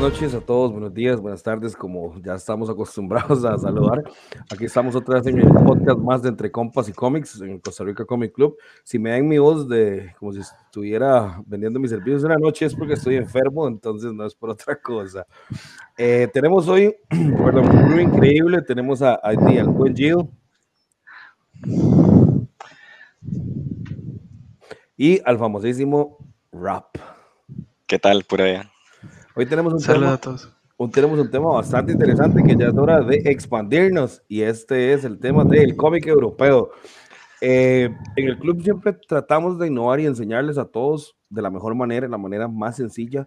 buenas noches a todos, buenos días, buenas tardes, como ya estamos acostumbrados a saludar. Aquí estamos otra vez en el podcast más de Entre Compas y Cómics en Costa Rica Comic Club. Si me dan mi voz de como si estuviera vendiendo mis servicios en la noche es porque estoy enfermo, entonces no es por otra cosa. Eh, tenemos hoy, perdón, club increíble, tenemos a, a al buen Gio. Y al famosísimo Rap. ¿Qué tal por allá? Hoy tenemos un, tema, un, tenemos un tema bastante interesante que ya es hora de expandirnos y este es el tema del cómic europeo. Eh, en el club siempre tratamos de innovar y enseñarles a todos de la mejor manera, de la manera más sencilla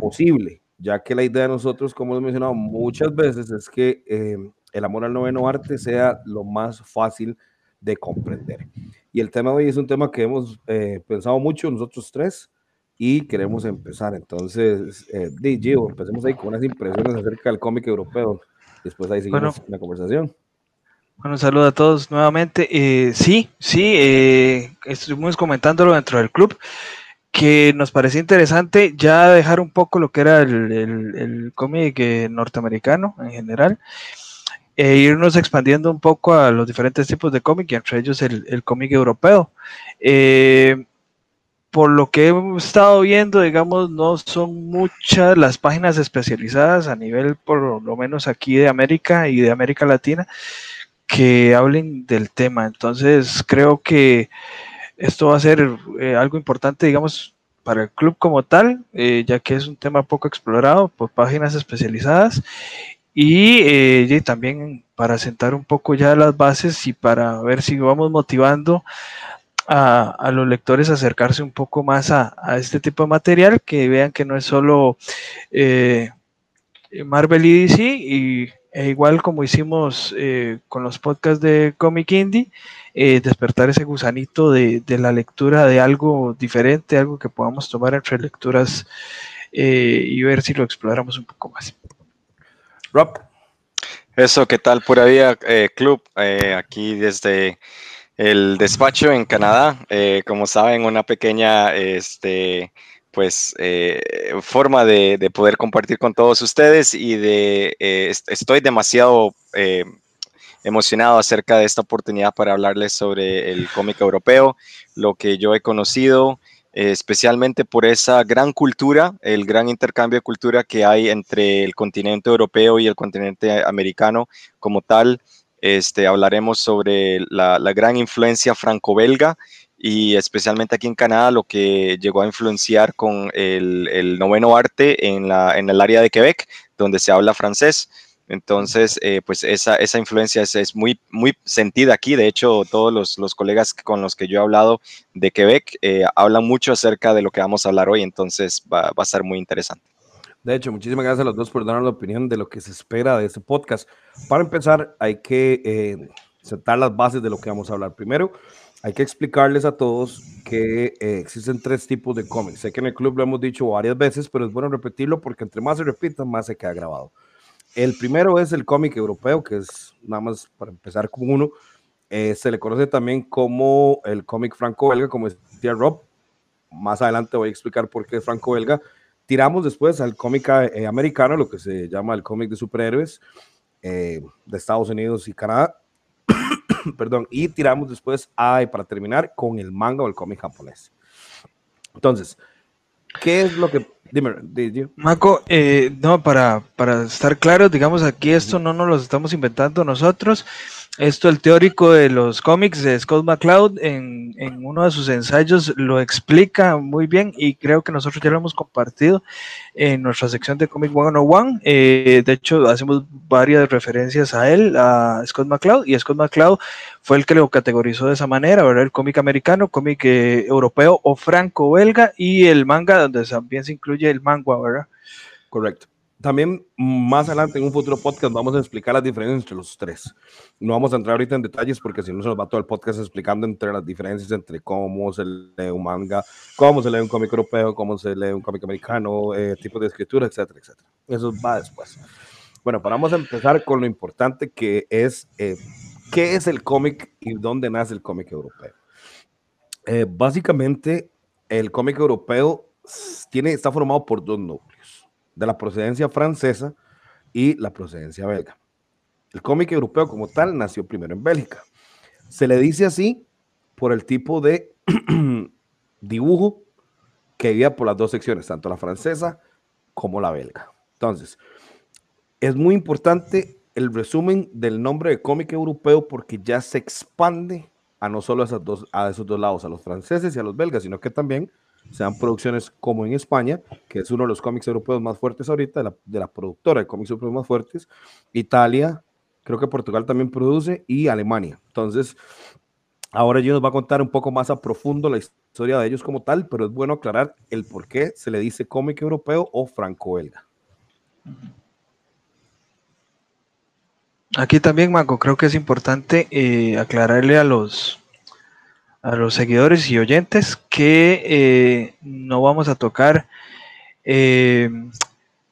posible, ya que la idea de nosotros, como hemos mencionado muchas veces, es que eh, el amor al noveno arte sea lo más fácil de comprender. Y el tema de hoy es un tema que hemos eh, pensado mucho nosotros tres y queremos empezar. Entonces, eh, empecemos ahí con unas impresiones acerca del cómic europeo. Después ahí seguimos la conversación. Bueno, saludo a todos nuevamente. Eh, sí, sí, eh, estuvimos comentándolo dentro del club, que nos parecía interesante ya dejar un poco lo que era el, el, cómic eh, norteamericano en general, e irnos expandiendo un poco a los diferentes tipos de cómic, y entre ellos el, el cómic europeo. Eh, por lo que hemos estado viendo, digamos, no son muchas las páginas especializadas a nivel, por lo menos aquí de América y de América Latina, que hablen del tema. Entonces, creo que esto va a ser eh, algo importante, digamos, para el club como tal, eh, ya que es un tema poco explorado por páginas especializadas y, eh, y, también para sentar un poco ya las bases y para ver si vamos motivando a, los lectores acercarse un poco más a, este tipo de material, que vean que no es solo eh, Marvel y DC, y e igual como hicimos eh, con los podcasts de Comic Indie, eh, despertar ese gusanito de, la lectura de algo diferente, algo que podamos tomar entre lecturas y ver si lo exploramos un poco más. Rob. Eso, ¿qué tal por ahí, Club? aquí desde el despacho en Canadá, eh, como saben, una pequeña este, pues, eh, forma de, poder compartir con todos ustedes y de eh, estoy demasiado emocionado acerca de esta oportunidad para hablarles sobre el cómic europeo, lo que yo he conocido, especialmente por esa gran cultura, el gran intercambio de cultura que hay entre el continente europeo y el continente americano como tal. Este, hablaremos sobre la, gran influencia franco-belga y especialmente aquí en Canadá lo que llegó a influenciar con el, noveno arte en, la, en el área de Quebec, donde se habla francés. Entonces, eh, pues esa, esa influencia es, muy, muy sentida aquí. De hecho, todos los, colegas con los que yo he hablado de Quebec eh, hablan mucho acerca de lo que vamos a hablar hoy, entonces va, va a ser muy interesante. De hecho, muchísimas gracias a los dos por darnos la opinión de lo que se espera de este podcast. Para empezar, hay que eh, sentar las bases de lo que vamos a hablar. Primero, hay que explicarles a todos que eh, existen tres tipos de cómics. Sé que en el club lo hemos dicho varias veces, pero es bueno repetirlo porque entre más se repita, más se queda grabado. El primero es el cómic europeo, que es nada más para empezar con uno. Eh, se le conoce también como el cómic franco-belga, como decía Rob. Más adelante voy a explicar por qué es franco-belga tiramos después al cómic eh, americano, lo que se llama el cómic de superhéroes eh, de Estados Unidos y Canadá. Perdón, y tiramos después, a, para terminar, con el manga o el cómic japonés. Entonces, ¿qué es lo que... Dime, dime. Marco, eh, no, para, para estar claros, digamos, aquí esto no nos lo estamos inventando nosotros. Esto el teórico de los cómics de Scott McCloud en, en, uno de sus ensayos lo explica muy bien y creo que nosotros ya lo hemos compartido en nuestra sección de Comic 101. Eh, de hecho, hacemos varias referencias a él, a Scott McCloud, y Scott McCloud fue el que lo categorizó de esa manera, ¿verdad? El cómic americano, cómic eh, europeo o franco-belga y el manga, donde también se incluye el manga, ¿verdad? Correcto. También más adelante en un futuro podcast vamos a explicar las diferencias entre los tres. No vamos a entrar ahorita en detalles porque si no se nos va todo el podcast explicando entre las diferencias entre cómo se lee un manga, cómo se lee un cómic europeo, cómo se lee un cómic americano, eh, tipo de escritura, etcétera, etcétera. Eso va después. Bueno, vamos a empezar con lo importante que es eh, qué es el cómic y dónde nace el cómic europeo. Eh, básicamente, el cómic europeo tiene, está formado por dos núcleos de la procedencia francesa y la procedencia belga. El cómic europeo como tal nació primero en Bélgica. Se le dice así por el tipo de dibujo que había por las dos secciones, tanto la francesa como la belga. Entonces, es muy importante el resumen del nombre de cómic europeo porque ya se expande a no solo a, esos dos, a esos dos lados, a los franceses y a los belgas, sino que también se dan producciones como en España, que es uno de los cómics europeos más fuertes ahorita, de la, de la productora de cómics europeos más fuertes, Italia, creo que Portugal también produce y Alemania. Entonces, ahora yo nos va a contar un poco más a profundo la historia de ellos como tal, pero es bueno aclarar el por qué se le dice cómic europeo o franco-belga. Aquí también, Marco, creo que es importante eh, aclararle a los, a los seguidores y oyentes que eh, no vamos a tocar eh,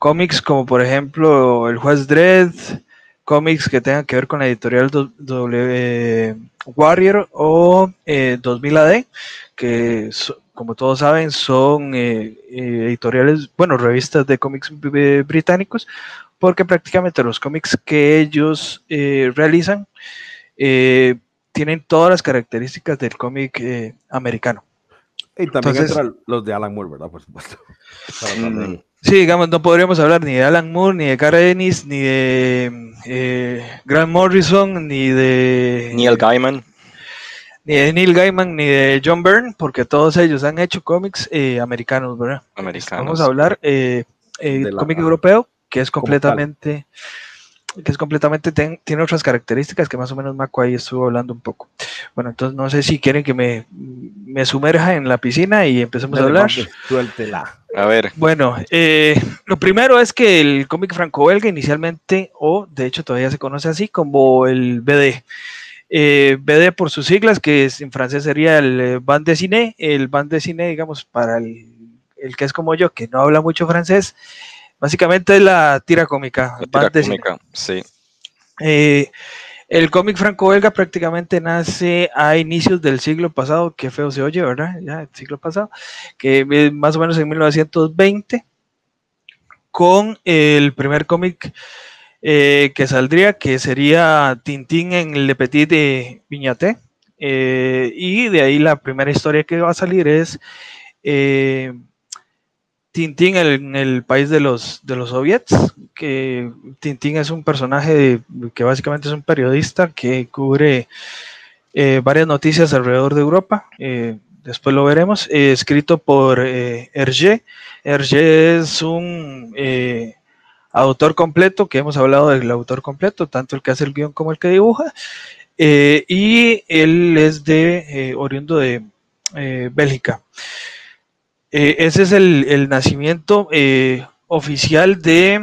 cómics como por ejemplo El Juez Dredd, cómics que tengan que ver con la editorial w Warrior o 2000 AD, que como todos saben son editoriales, bueno, revistas de cómics británicos porque prácticamente los cómics que ellos eh, realizan eh, tienen todas las características del cómic eh, americano. Y también entran los de Alan Moore, ¿verdad? Por supuesto. Mm, sí, digamos, no podríamos hablar ni de Alan Moore, ni de Cara Ennis, ni de Grant Morrison, ni de Neil Gaiman. Ni de Neil Gaiman, ni de John Byrne, porque todos ellos han hecho cómics americanos, ¿verdad? Americanos. Vamos a hablar de cómic europeo, que es completamente, que es completamente, tiene otras características que más o menos Maco ahí estuvo hablando un poco. Bueno, entonces no sé si quieren que me, me sumerja en la piscina y empecemos a hablar. Suéltela. A ver. Bueno, eh, lo primero es que el cómic franco-belga inicialmente, o de hecho todavía se conoce así como el BD. Eh, BD por sus siglas, que en francés sería el eh, band de cine, el band de cine, digamos, para el, el que es como yo, que no habla mucho francés, Básicamente es la tira cómica. La tira cómica, sí. Eh, el cómic franco-belga prácticamente nace a inicios del siglo pasado, que feo se oye, ¿verdad? Ya, el siglo pasado, que más o menos en 1920, con el primer cómic eh, que saldría, que sería Tintín en Le Petit de Viñate. Eh, y de ahí la primera historia que va a salir es Tintín en el país de los, de los soviets, que Tintín es un personaje que básicamente es un periodista que cubre eh, varias noticias alrededor de Europa. Eh, después lo veremos. Eh, escrito por Hergé. Hergé es un autor completo, que hemos hablado del autor completo, tanto el que hace el guion como el que dibuja. y él es de oriundo de Bélgica. Eh, ese es el, nacimiento eh, oficial de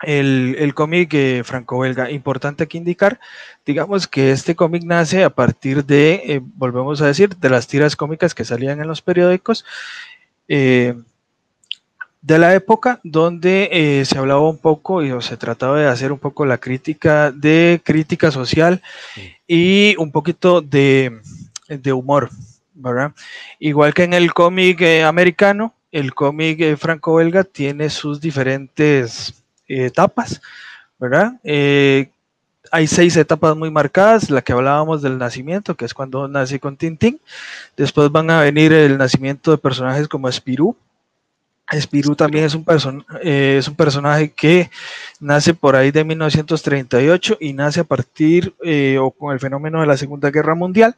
el, cómic eh, franco-belga. Importante aquí indicar, digamos que este cómic nace a partir de, volvemos a decir, de las tiras cómicas que salían en los periódicos de la época donde se hablaba un poco y se trataba de hacer un poco la crítica de crítica social y un poquito de, de humor. Igual que en el cómic eh, americano, el cómic eh, franco-belga tiene sus diferentes eh, etapas, hay seis etapas muy marcadas, la que hablábamos del nacimiento, que es cuando nace con Tintín. Después van a venir el nacimiento de personajes como Spirou. Spirou también es un personaje que nace por ahí de 1938 y nace a partir o con el fenómeno de la Segunda Guerra Mundial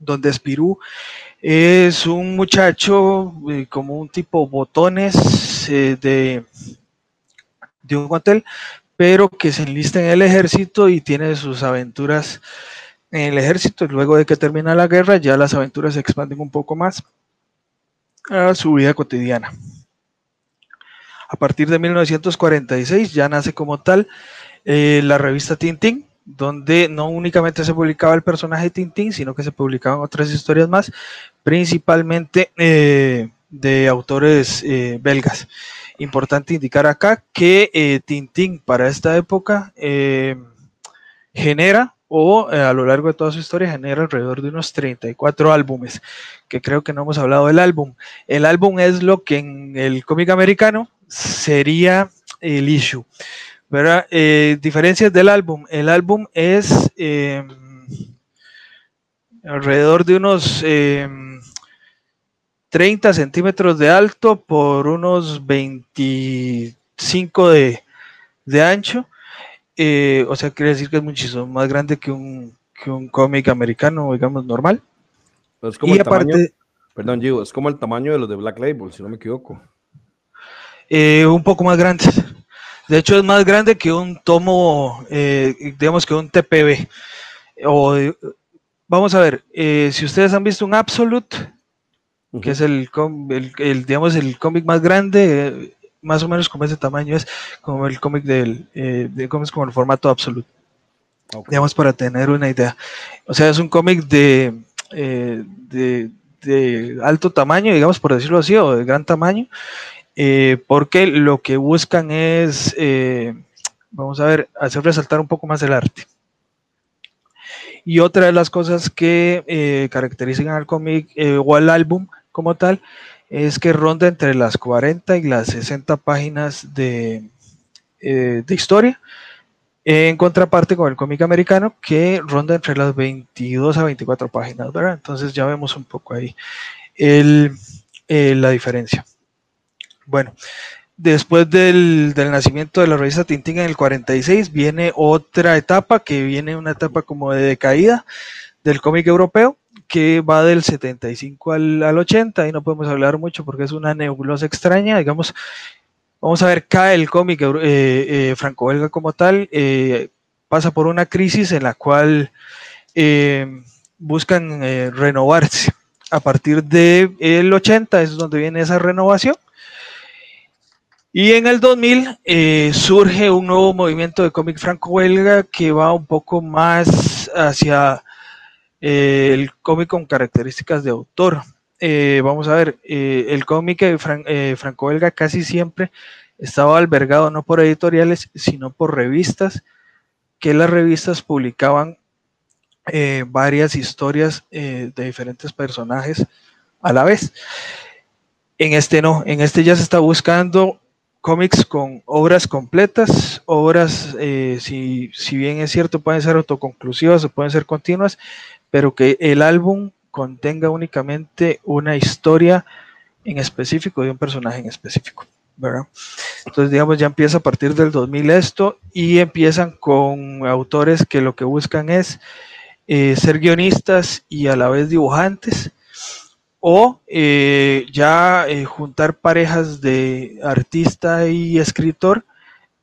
donde Spirú es un muchacho eh, como un tipo botones eh, de, de un hotel, pero que se enlista en el ejército y tiene sus aventuras en el ejército. Luego de que termina la guerra, ya las aventuras se expanden un poco más a su vida cotidiana. A partir de 1946 ya nace como tal eh, la revista Tintín, donde no únicamente se publicaba el personaje de Tintín, sino que se publicaban otras historias más, principalmente eh, de autores eh, belgas. Importante indicar acá que eh, Tintín para esta época genera, o a lo largo de toda su historia, genera alrededor de unos 34 álbumes, que creo que no hemos hablado del álbum. El álbum es lo que en el cómic americano sería el issue. ¿Verdad? Eh, diferencias del álbum. El álbum es em, alrededor de unos 30 em, centímetros de alto por unos 25 de, ancho. Eh, o sea, quiere decir que es muchísimo más grande que un, que un cómic americano, digamos, normal. Es como y aparte, perdón, Gio, es como el tamaño de los de Black Label, si no me equivoco. Eh, un poco más grande. De hecho, es más grande que un tomo, eh, digamos que un TPB. O, vamos a ver, eh, si ustedes han visto un Absolute, que es el, el, digamos, el cómic más grande, más o menos como ese tamaño, es como el cómic del, de cómics como el formato Absolute. Digamos, para tener una idea. O sea, es un cómic de, de, de alto tamaño, digamos, por decirlo así, o de gran tamaño, eh, porque lo que buscan es, eh, vamos a ver, hacer resaltar un poco más el arte. Y otra de las cosas que eh, caracterizan al cómic o al álbum como tal es que ronda entre las 40 y las 60 páginas de, historia, en contraparte con el cómic americano que ronda entre las 22 a 24 páginas. Entonces ya vemos un poco ahí el, la diferencia. Bueno, después del, nacimiento de la revista Tintín en el 46 viene otra etapa, que viene una etapa como de decaída del cómic europeo, que va del 75 al, 80, y no podemos hablar mucho porque es una nebulosa extraña, digamos, vamos a ver, cae el cómic eh, eh, franco-belga como tal, eh, pasa por una crisis en la cual buscan renovarse. A partir del 80 es donde viene esa renovación y en el 2000 eh, surge un nuevo movimiento de cómic franco-belga que va un poco más hacia eh, el cómic con características de autor. Eh, vamos a ver, el cómic franco-belga casi siempre estaba albergado no por editoriales, sino por revistas, que las revistas publicaban varias historias de diferentes personajes a la vez. En este no, en este ya se está buscando cómics con obras completas, obras, eh, si, si, bien es cierto, pueden ser autoconclusivas o pueden ser continuas, pero que el álbum contenga únicamente una historia en específico de un personaje en específico. ¿verdad? Entonces, digamos, ya empieza a partir del 2000 esto y empiezan con autores que lo que buscan es eh, ser guionistas y a la vez dibujantes o eh, ya eh, juntar parejas de artista y escritor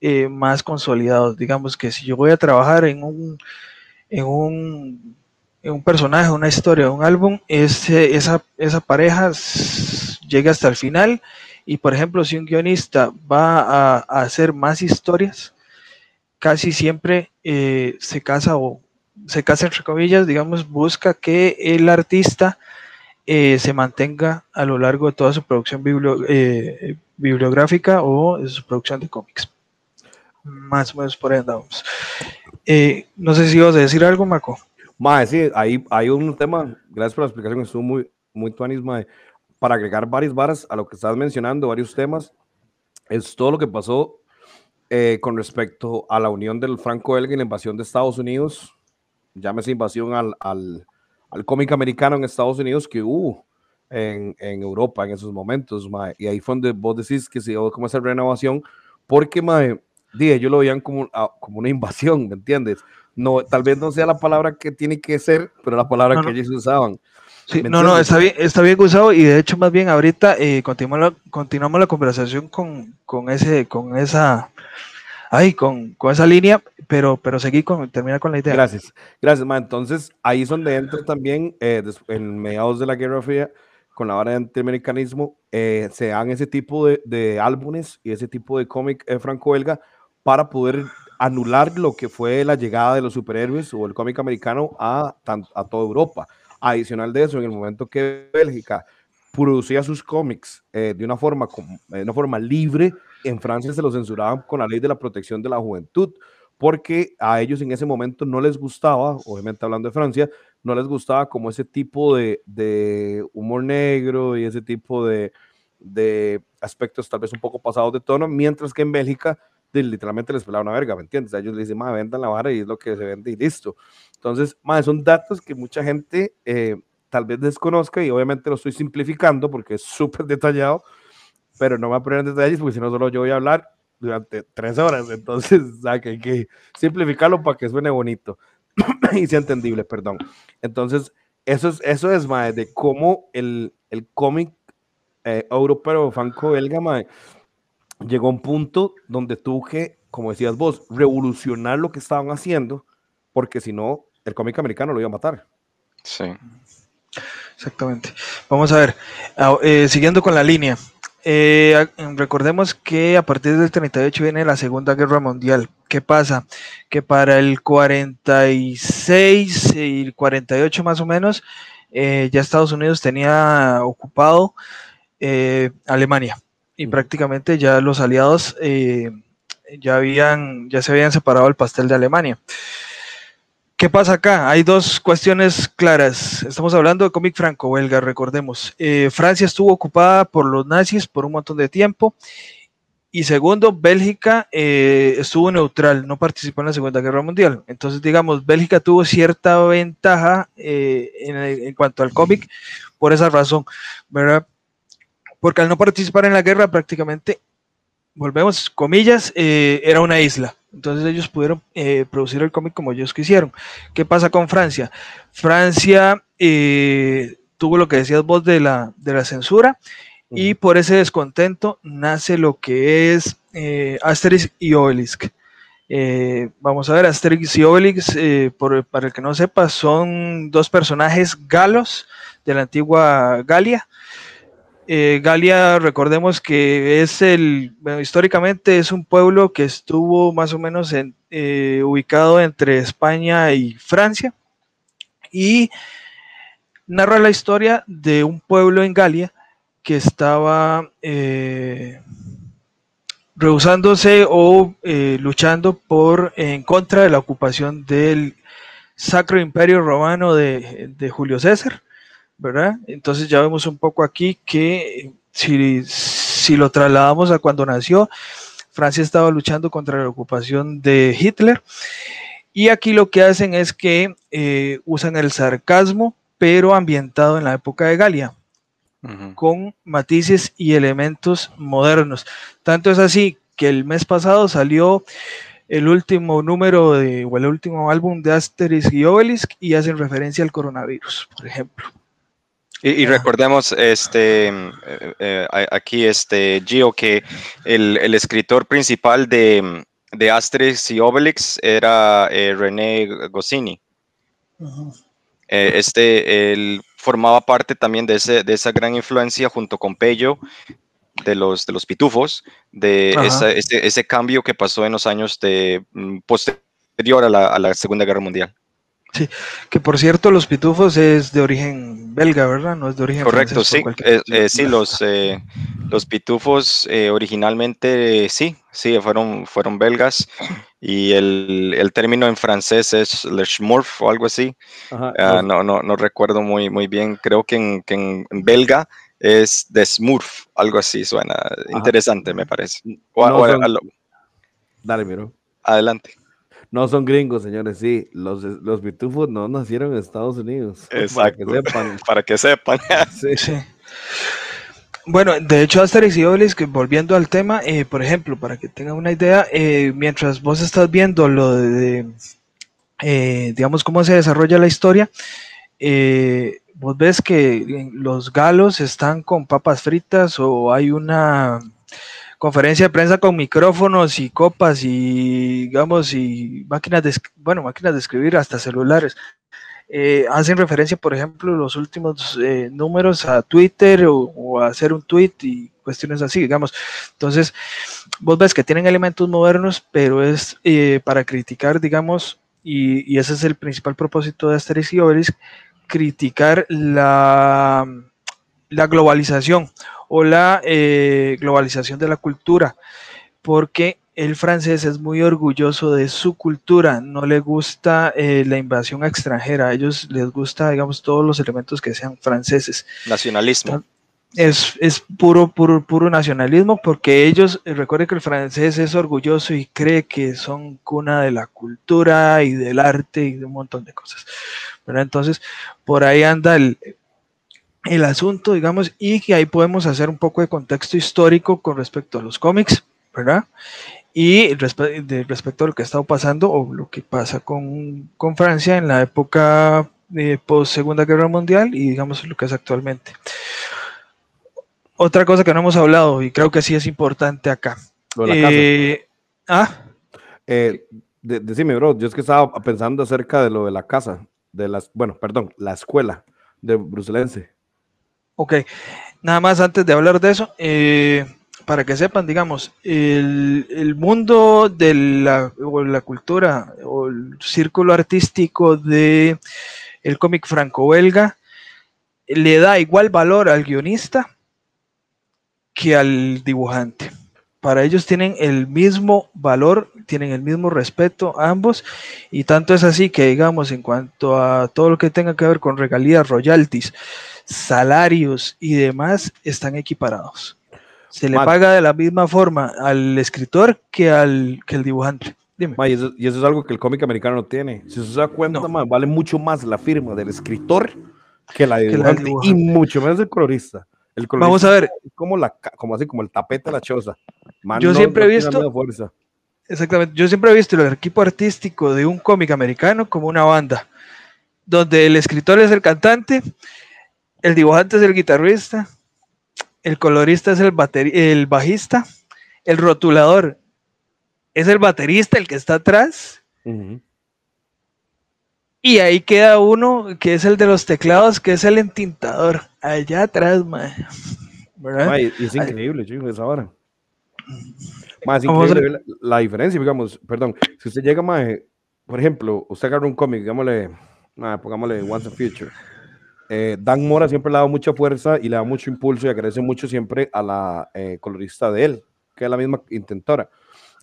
eh, más consolidados. Digamos que si yo voy a trabajar en un, en un, en un personaje, una historia, un álbum, ese, esa, esa pareja llega hasta el final. Y por ejemplo, si un guionista va a, a hacer más historias, casi siempre se casa o se casa entre comillas, digamos, busca que el artista eh, se mantenga a lo largo de toda su producción eh, bibliográfica o de su producción de cómics. Más o menos por ahí andamos. Eh, no sé si ibas a decir algo, Marco. Mae, sí, ahí hay un tema, gracias por la explicación, estuvo muy, muy tuanismo para agregar varias varas a lo que estás mencionando, varios temas, es todo lo que pasó con respecto a la unión del franco-belga y la invasión de Estados Unidos, llámese invasión al, al al cómic americano en Estados Unidos que hubo en, en Europa en esos momentos, mae. Y ahí fue donde vos decís que se dio como esa renovación, porque, mae, dije, ellos lo veían como, ah, como una invasión, ¿me entiendes? No, tal vez no sea la palabra que tiene que ser, pero la palabra que ellos usaban. Sí, no, no, está bien, está bien usado y de hecho más bien ahorita eh, continuamos, la, continuamos la conversación con, con, ese, con esa ay, con, con, esa línea, pero, pero seguí con, termina con la idea. Gracias, gracias, ma. Entonces, ahí es donde entra también, eh, en mediados de la Guerra Fría, con la vara de antiamericanismo, eh, se dan ese tipo de, de, álbumes y ese tipo de cómic eh, franco-belga para poder anular lo que fue la llegada de los superhéroes o el cómic americano a, a toda Europa. Adicional de eso, en el momento que Bélgica producía sus cómics de una forma, de una forma libre, en Francia se lo censuraban con la ley de la protección de la juventud, porque a ellos en ese momento no les gustaba, obviamente hablando de Francia, no les gustaba como ese tipo de, humor negro y ese tipo de, de aspectos tal vez un poco pasados de tono, mientras que en Bélgica literalmente les pelaba una verga, ¿me entiendes? A ellos les dicen, vendan la vara y es lo que se vende y listo. Entonces, son datos que mucha gente eh, tal vez desconozca y obviamente lo estoy simplificando porque es súper detallado, pero no me voy a poner en detalles porque si no solo yo voy a hablar durante tres horas, entonces hay que simplificarlo para que suene bonito y sea entendible, perdón. Entonces, eso es, eso es más de cómo el, el cómic eh, europeo franco-belga llegó a un punto donde tuvo que, como decías vos, revolucionar lo que estaban haciendo, porque si no, el cómic americano lo iba a matar. Sí. Exactamente. Vamos a ver, ah, eh, siguiendo con la línea, eh, recordemos que a partir del 38 viene la Segunda Guerra Mundial. ¿Qué pasa? Que para el 46 y el 48 más o menos, eh, ya Estados Unidos tenía ocupado eh, Alemania y prácticamente ya los aliados ya, habían, ya se habían separado el pastel de Alemania. ¿Qué pasa acá? Hay dos cuestiones claras. Estamos hablando de cómic franco-belga, recordemos. Eh, Francia estuvo ocupada por los nazis por un montón de tiempo. Y segundo, Bélgica eh, estuvo neutral, no participó en la Segunda Guerra Mundial. Entonces, digamos, Bélgica tuvo cierta ventaja eh, en, cuanto al cómic por esa razón, ¿verdad? Porque al no participar en la guerra, prácticamente, volvemos, comillas, era una isla. Entonces ellos pudieron eh, producir el cómic como ellos quisieron. ¿Qué pasa con Francia? Francia eh, tuvo lo que decías vos de la, de la censura y por ese descontento nace lo que es eh, Asterix y Obelix. vamos a ver, Asterix y Obelix, para el que no sepa, son dos personajes galos de la antigua Galia eh, Galia, recordemos que es el, históricamente es un pueblo que estuvo más o menos eh, ubicado entre España y Francia y narra la historia de un pueblo en Galia que estaba eh, rehusándose o luchando por en contra de la ocupación del Sacro Imperio Romano de Julio César ¿verdad? Entonces ya vemos un poco aquí que si, si lo trasladamos a cuando nació, Francia estaba luchando contra la ocupación de Hitler. Y aquí lo que hacen es que eh, usan el sarcasmo, pero ambientado en la época de Galia, con matices y elementos modernos. Tanto es así que el mes pasado salió el último número de, o el último álbum de Asterix y Obelix y hacen referencia al coronavirus, por ejemplo. Y, recordemos este eh, eh, aquí este Gio que el, escritor principal de, de, Asterix y Obelix era eh, René Goscinny. este él formaba parte también de, ese, de esa gran influencia junto con Pello de los, de los pitufos, de ese, ese, cambio que pasó en los años de, mm, posterior a la, a la Segunda Guerra Mundial. Sí, que por cierto, los pitufos es de origen belga, ¿verdad? No es de origen Correcto, sí. Eh, eh, sí, los, eh, los pitufos originalmente sí, sí, fueron, fueron belgas. Y el, el término en francés es le schmurf o algo así. Ah, no, no, no recuerdo muy, muy bien. Creo que en, que en belga es de smurf, algo así suena. Interesante, me parece. Dale, miro. Adelante. No son gringos, señores, sí. Los, los pitufos no nacieron en Estados Unidos. Exacto. Para que sepan. Para que sepan. sí. Bueno, de hecho, Asterix y Obelix, que volviendo al tema, eh, por ejemplo, para que tengan una idea, eh, mientras vos estás viendo lo de, eh, digamos, cómo se desarrolla la historia, vos ves que los galos están con papas fritas o hay una conferencia de prensa con micrófonos y copas y digamos y máquinas de bueno máquinas de escribir hasta celulares. Eh, hacen referencia por ejemplo los últimos eh, números a Twitter o, a hacer un tweet y cuestiones así digamos. Entonces vos ves que tienen elementos modernos pero es eh, para criticar digamos y, y, ese es el principal propósito de Asterix y Obelix criticar la la globalización o la eh, globalización de la cultura, porque el francés es muy orgulloso de su cultura, no le gusta eh, la invasión extranjera, a ellos les gusta, digamos, todos los elementos que sean franceses. Nacionalismo. Es, es puro, puro, puro nacionalismo porque ellos, eh, recuerden que el francés es orgulloso y cree que son cuna de la cultura y del arte y de un montón de cosas. Pero entonces, por ahí anda el, el asunto, digamos, y que ahí podemos hacer un poco de contexto histórico con respecto a los cómics, ¿verdad? Y respecto a lo que ha estado pasando o lo que pasa con, con Francia en la época de post Segunda Guerra Mundial y digamos lo que es actualmente. Otra cosa que no hemos hablado y creo que sí es importante acá. Eh, ¿Ah? Eh, decime, bro, yo es que estaba pensando acerca de lo de la casa, de las, bueno, perdón, la escuela de Bruselense. Ok, nada más antes de hablar de eso, eh, para que sepan, digamos, el, mundo de la, la, cultura o el círculo artístico de el cómic franco-belga le da igual valor al guionista que al dibujante. Para ellos tienen el mismo valor, tienen el mismo respeto ambos, y tanto es así que, digamos, en cuanto a todo lo que tenga que ver con regalías, royalties, salarios y demás están equiparados. Se le paga de la misma forma al escritor que al, que el dibujante. Dime. y, eso, es algo que el cómic americano no tiene. Si se da cuenta, vale mucho más la firma del escritor que la de dibujante, y mucho menos el colorista. El colorista Vamos a ver. como, la, como así, como el tapete de la choza. yo siempre he visto. Exactamente. Yo siempre he visto el equipo artístico de un cómic americano como una banda, donde el escritor es el cantante el dibujante es el guitarrista, el colorista es el, el bajista, el rotulador es el baterista, el que está atrás. Y ahí queda uno que es el de los teclados, que es el entintador, allá atrás, man. es increíble, chicos, esa hora. Más increíble la, diferencia, digamos, perdón, si usted llega, más, por ejemplo, usted agarra un cómic, digámosle, pongámosle Once a Future eh, Dan Mora siempre le da mucha fuerza y le da mucho impulso y agradece mucho siempre a la eh, colorista de él, que es la misma intentora.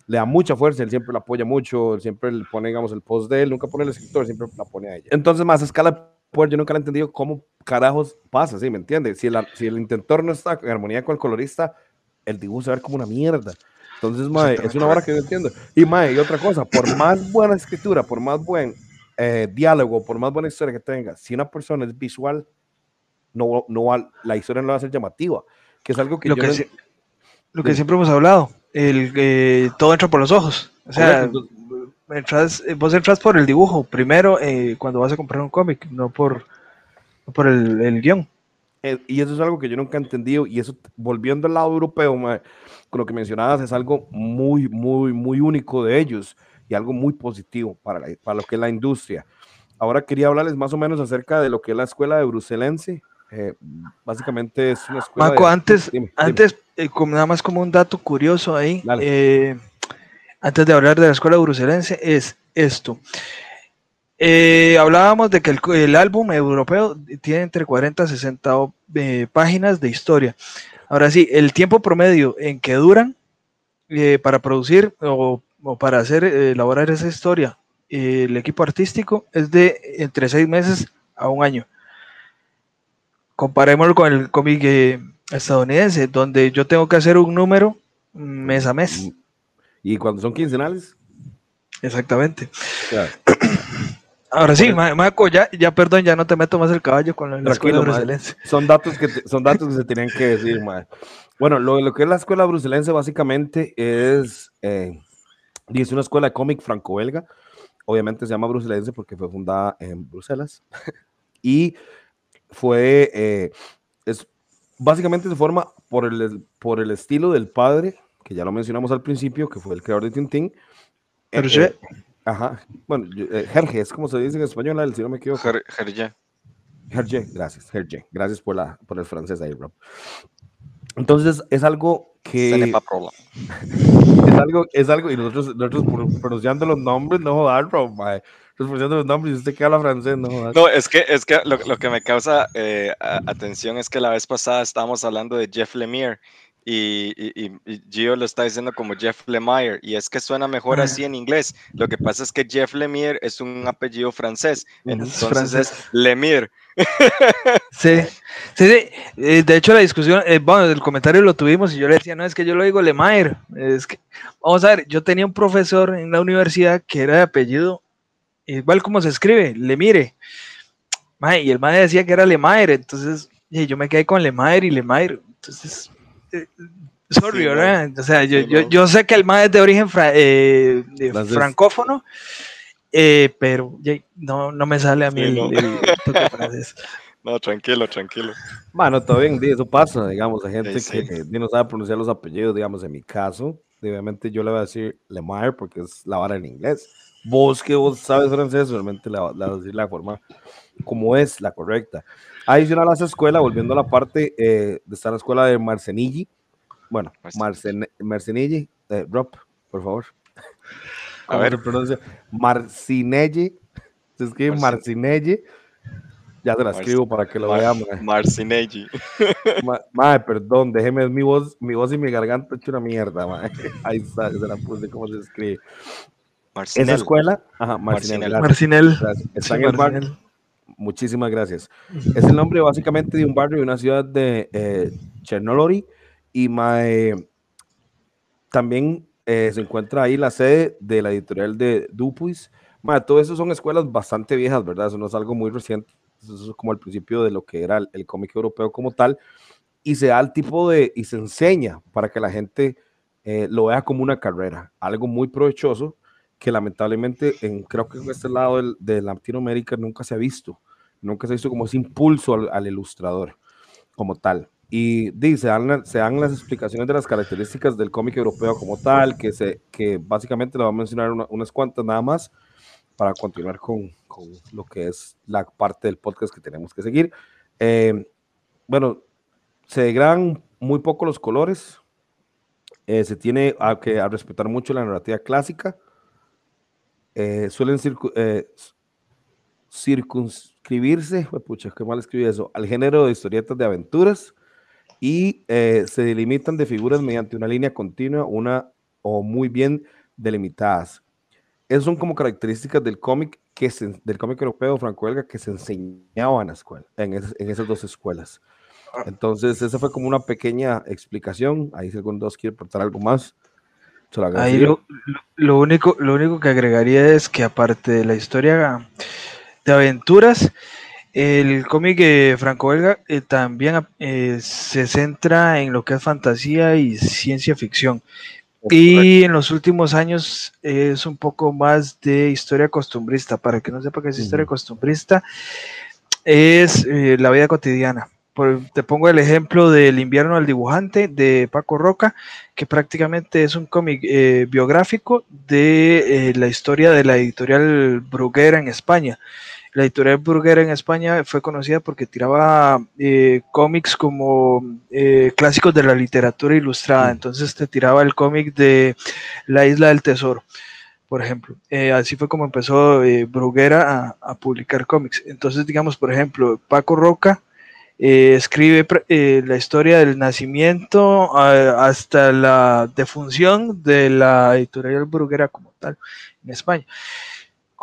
Le da mucha fuerza, él siempre la apoya mucho, él siempre le pone, digamos, el post de él, nunca pone el escritor, siempre la pone a ella. Entonces, más a escala poder, yo nunca le he entendido cómo carajos pasa, ¿sí? ¿Me entiendes? Si, si el intentor no está en armonía con el colorista, el dibujo se ve como una mierda. Entonces, mae, es una hora que yo entiendo. Y, mae, y otra cosa, por más buena escritura, por más buen eh, diálogo, por más buena historia que tenga, si una persona es visual, no, no la historia no va a ser llamativa, que es algo que lo, que, lo que siempre hemos hablado, el, eh, todo entra por los ojos, o sea, entras, vos entras por el dibujo primero eh, cuando vas a comprar un cómic, no por, por el, el guion. y eso es algo que yo nunca he entendido, y eso, volviendo al lado europeo, con lo que mencionabas, es algo muy, muy, muy único de ellos y algo muy positivo para, para lo que es la industria. Ahora quería hablarles más o menos acerca de lo que es la escuela de Bruselense. Eh, básicamente es una escuela. Marco, antes, antes eh, como, nada más como un dato curioso ahí, eh, antes de hablar de la escuela bruselense, es esto. hablábamos de que el, el, álbum europeo tiene entre 40 y 60 páginas de historia. Ahora sí, el tiempo promedio en que duran para producir o o para hacer, eh, elaborar esa historia, el equipo artístico es de entre seis meses a un año. Comparémoslo con el cómic eh, estadounidense, donde yo tengo que hacer un número mes a mes. ¿Y cuando son quincenales? Exactamente. Ahora sí, Marco, ya, ya perdón, ya no te meto más el caballo con la, escuela bruselense. Son datos que son datos que se tenían que decir, Bueno, lo, lo, que es la escuela bruselense básicamente es eh, y es una escuela de cómic franco-belga. Obviamente se llama bruselense porque fue fundada en Bruselas. y fue, eh, es, básicamente se forma por el, por el estilo del padre, que ya lo mencionamos al principio, que fue el creador de Tintín. Hergé. Eh, ajá. Bueno, eh, Hergé es como se dice en español, si no me equivoco. Hergé. Hergé, gracias, Hergé. Gracias por, la, por el francés ahí, Rob. Entonces, es algo que... es algo, es algo, y nosotros, nosotros pronunciando los nombres, no jodan, bro, mae. Pronunciando los nombres y usted que habla francés, no jodan. No, es que, es que lo, lo que me causa eh, atención es que la vez pasada estábamos hablando de Jeff Lemire y, Gio lo está diciendo como Jeff Lemire, y es que suena mejor así en inglés. Lo que pasa es que Jeff Lemire es un apellido francés, entonces es Lemire. Sí, sí, sí. Eh, de hecho, la discusión, eh, bueno, el comentario lo tuvimos y yo le decía, no, es que yo lo digo Lemire. Es que, vamos a ver, yo tenía un profesor en la universidad que era de apellido, igual como se escribe, Lemire. y el madre decía que era Lemire, entonces yo me quedé con Lemire y Lemire. Entonces, sorry, ¿verdad? O sea, yo, yo, yo, sé que el MAE es de origen eh, francófono, eh, pero no, no me sale a mí el, francés. No, tranquilo, tranquilo. Bueno, todo bien, eso pasa, digamos, hay gente que no sabe pronunciar los apellidos, digamos, en mi caso, obviamente yo le voy a decir Lemire porque es la vara en inglés. Vos que vos sabes francés, realmente le, voy a decir la forma como es la correcta. Adicional a esa escuela, volviendo a la parte eh, de estar la escuela de Marcenilli. Bueno, Marcen, Marcenilli, eh, Rob, por favor. A ver. pronuncia? Marcinelli. Se escribe Marcinelli. Ya te la escribo para que lo veamos. Marcinelli. Madre, perdón, déjeme mi voz, mi voz y mi garganta hecho una mierda, madre. Ahí está, se la puse cómo se escribe. Esa escuela, ajá, Marcinel. Marcinel. Está en el barrio Muchísimas gracias. Es el nombre básicamente de un barrio de una ciudad de eh, Chernolori y también eh, se encuentra ahí la sede de la editorial de Dupuis. todo eso son escuelas bastante viejas, ¿verdad? Eso no es algo muy reciente. Eso es como el principio de lo que era el, cómic europeo como tal. Y se da el tipo de, y se enseña para que la gente eh, lo vea como una carrera, algo muy provechoso que lamentablemente en, creo que en este lado de Latinoamérica nunca se ha visto, nunca se ha visto como ese impulso al, ilustrador como tal. Y dice, se dan, se dan, las explicaciones de las características del cómic europeo como tal, que, se, que básicamente le voy a mencionar unas cuantas nada más para continuar con, con, lo que es la parte del podcast que tenemos que seguir. Eh, bueno, se degradan muy poco los colores, eh, se tiene a, que a respetar mucho la narrativa clásica, eh, suelen eh, circunscribirse, pucha, qué mal escribí eso, al género de historietas de aventuras y eh, se delimitan de figuras mediante una línea continua, una o muy bien delimitadas. Esas son como características del cómic que del cómic europeo franco-belga que se enseñaba en, la escuela, en, esas dos escuelas. Entonces, esa fue como una pequeña explicación. Ahí si alguno de dos quiere aportar algo más. Ahí lo, único, lo único que agregaría es que aparte de la historia de aventuras, el cómic franco-belga eh, también eh, se centra en lo que es fantasía y ciencia ficción. Y en los últimos años es un poco más de historia costumbrista. Para que no sepa qué es historia costumbrista, es eh, la vida cotidiana te pongo el ejemplo del invierno al dibujante de Paco Roca, que prácticamente es un cómic eh, biográfico de eh, la historia de la editorial Bruguera en España. La editorial Bruguera en España fue conocida porque tiraba eh, cómics como clásicos de la literatura ilustrada. Entonces te tiraba el cómic de La Isla del Tesoro por ejemplo. así fue como empezó Bruguera a, a, publicar cómics. Entonces, digamos, por ejemplo, Paco Roca eh, escribe eh, la historia del nacimiento hasta la defunción de la editorial Bruguera como tal en España.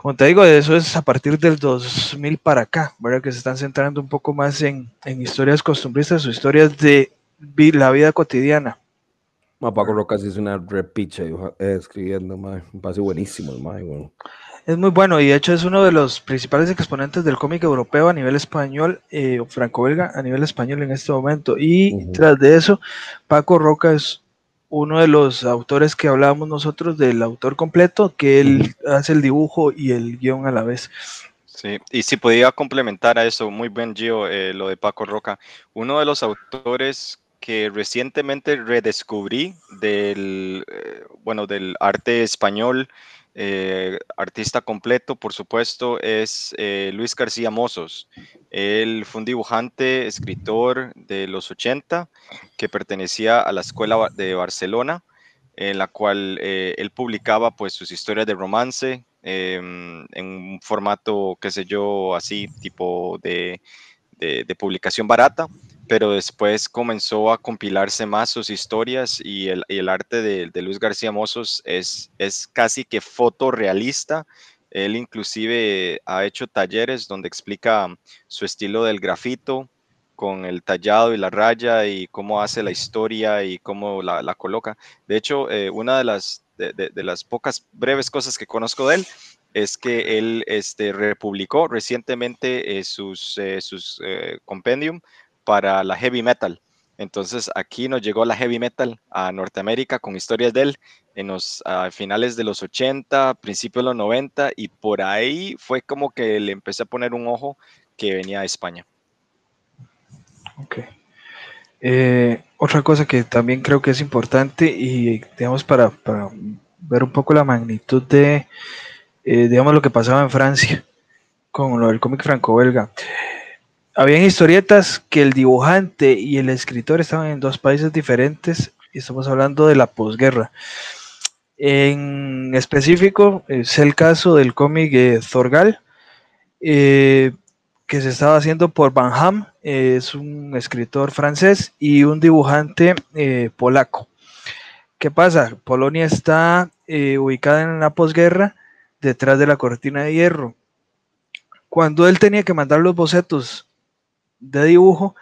Como te digo, eso es a partir del 2000 para acá, ¿verdad? Que se están centrando un poco más en, historias costumbristas o historias de la vida cotidiana. Paco Roca es una repicha eh, escribiendo, me parece buenísimo, bueno. Es muy bueno y de hecho es uno de los principales exponentes del cómic europeo a nivel español eh, o franco-belga a nivel español en este momento. Y tras de eso, Paco Roca es uno de los autores que hablábamos nosotros del autor completo, que él hace el dibujo y el guion a la vez. Sí, y si podía complementar a eso, muy buen Gio, eh, lo de Paco Roca, uno de los autores que recientemente redescubrí del, eh, bueno, del arte español eh, artista completo, por supuesto, es eh, Luis García Mozos. Él fue un dibujante, escritor de los 80 que pertenecía a la Escuela de Barcelona, en la cual eh, él publicaba pues sus historias de romance em, en un formato, qué sé yo, así, tipo de, de publicación barata pero después comenzó a compilarse más sus historias y el, y el arte de, Luis García Mozos es, es casi que fotorrealista. Él inclusive ha hecho talleres donde explica su estilo del grafito, con el tallado y la raya y cómo hace la historia y cómo la, la coloca. De hecho, eh, una de las, de, de, las pocas breves cosas que conozco de él es que él este, republicó recientemente eh, sus, eh, sus compendium para la heavy metal. Entonces aquí nos llegó la heavy metal a Norteamérica con historias de él en los finales de los 80, principios de los 90 y por ahí fue como que le empecé a poner un ojo que venía de España. Ok. Eh, otra cosa que también creo que es importante y digamos para, para ver un poco la magnitud de, eh, digamos, lo que pasaba en Francia con lo del cómic franco-belga. Habían historietas que el dibujante y el escritor estaban en dos países diferentes y estamos hablando de la posguerra. En específico es el caso del cómic Zorgal, eh, que se estaba haciendo por Van Ham, es un escritor francés y un dibujante eh, polaco. ¿Qué pasa? Polonia está eh, ubicada en la posguerra detrás de la cortina de hierro. Cuando él tenía que mandar los bocetos de dibujo,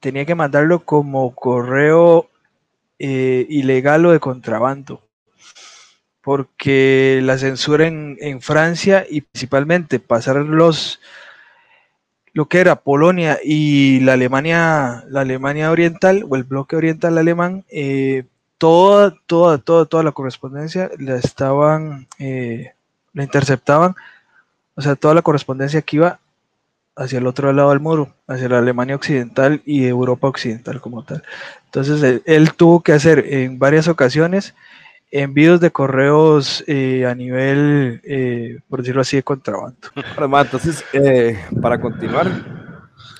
tenía que mandarlo como correo eh, ilegal o de contrabando. Porque la censura en, Francia y principalmente pasar los lo que era Polonia y la Alemania, la Alemania oriental o el bloque oriental alemán, eh, toda, toda, toda, toda la correspondencia la estaban, eh, la interceptaban, o sea, toda la correspondencia que iba hacia el otro lado del muro, hacia la Alemania occidental y Europa occidental como tal. Entonces él, él tuvo que hacer en varias ocasiones envíos de correos eh, a nivel, eh, por decirlo así, de contrabando. Entonces, eh, para continuar,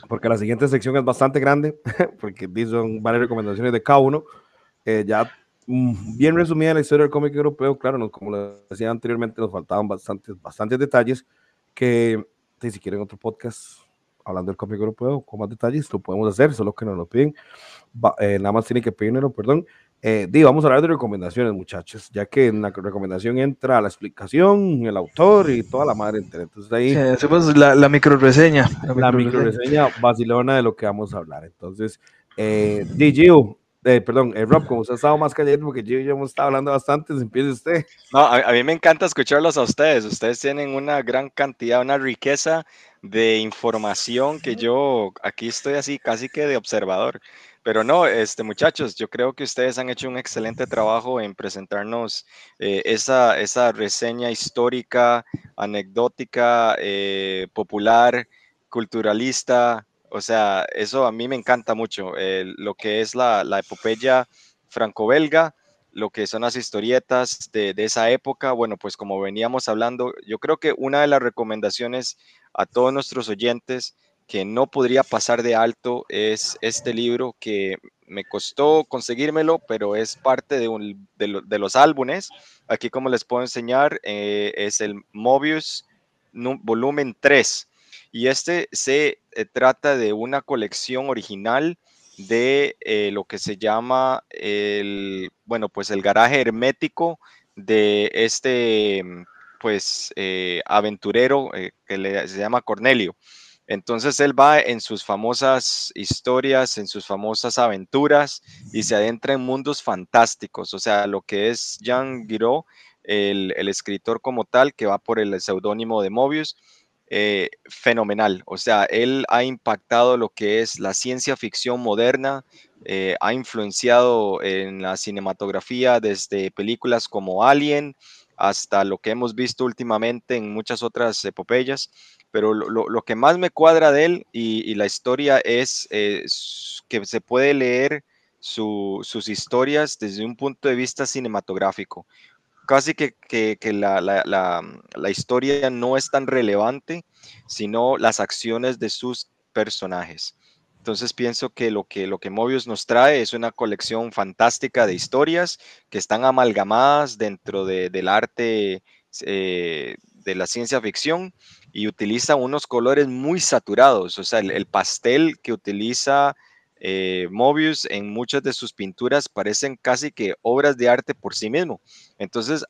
porque la siguiente sección es bastante grande, porque son varias recomendaciones de cada uno, eh, ya mm, bien resumida la historia del cómic europeo, claro, no, como lo decía anteriormente, nos faltaban bastantes, bastantes detalles que, si quieren otro podcast hablando del cómic europeo con más detalles, lo podemos hacer, solo que nos lo piden, Va, eh, nada más tienen que pedírmelo, perdón, eh, di, vamos a hablar de recomendaciones, muchachos, ya que en la recomendación entra la explicación, el autor y toda la madre entera. Entonces ahí. Sí, hacemos la, la micro reseña. La, micro reseña vacilona de lo que vamos a hablar. Entonces, eh, eh, perdón, eh, Rob, como usted ha estado más callado, porque yo ya hemos estado hablando bastante, empiece usted. No, a, a, mí me encanta escucharlos a ustedes. Ustedes tienen una gran cantidad, una riqueza de información que yo aquí estoy así casi que de observador. Pero no, este, muchachos, yo creo que ustedes han hecho un excelente trabajo en presentarnos eh, esa, esa reseña histórica, anecdótica, eh, popular, culturalista. O sea, eso a mí me encanta mucho. Eh, lo que es la, la epopeya franco-belga, lo que son las historietas de, de, esa época. Bueno, pues como veníamos hablando, yo creo que una de las recomendaciones a todos nuestros oyentes que no podría pasar de alto es este libro que me costó conseguírmelo, pero es parte de, un, de, lo, de los álbumes. Aquí como les puedo enseñar, eh, es el Mobius volumen 3. Y este se eh, trata de una colección original de eh, lo que se llama el, bueno, pues el garaje hermético de este, pues, eh, aventurero que se llama Cornelio. Entonces él va en sus famosas historias, en sus famosas aventuras y se adentra en mundos fantásticos. O sea, lo que es Jean Giraud, el, el escritor como tal, que va por el seudónimo de Mobius, eh, fenomenal. O sea, él ha impactado lo que es la ciencia ficción moderna, eh, ha influenciado en la cinematografía desde películas como Alien hasta lo que hemos visto últimamente en muchas otras epopeyas pero lo, que más me cuadra de él y, la historia es eh, que se puede leer su, sus historias desde un punto de vista cinematográfico. Casi que, que, la, la, la, la, historia no es tan relevante, sino las acciones de sus personajes. Entonces pienso que lo que, lo que Mobius nos trae es una colección fantástica de historias que están amalgamadas dentro de, del arte eh, de la ciencia ficción y utiliza unos colores muy saturados, o sea, el, pastel que utiliza eh, Mobius en muchas de sus pinturas parecen casi que obras de arte por sí mismo. Entonces,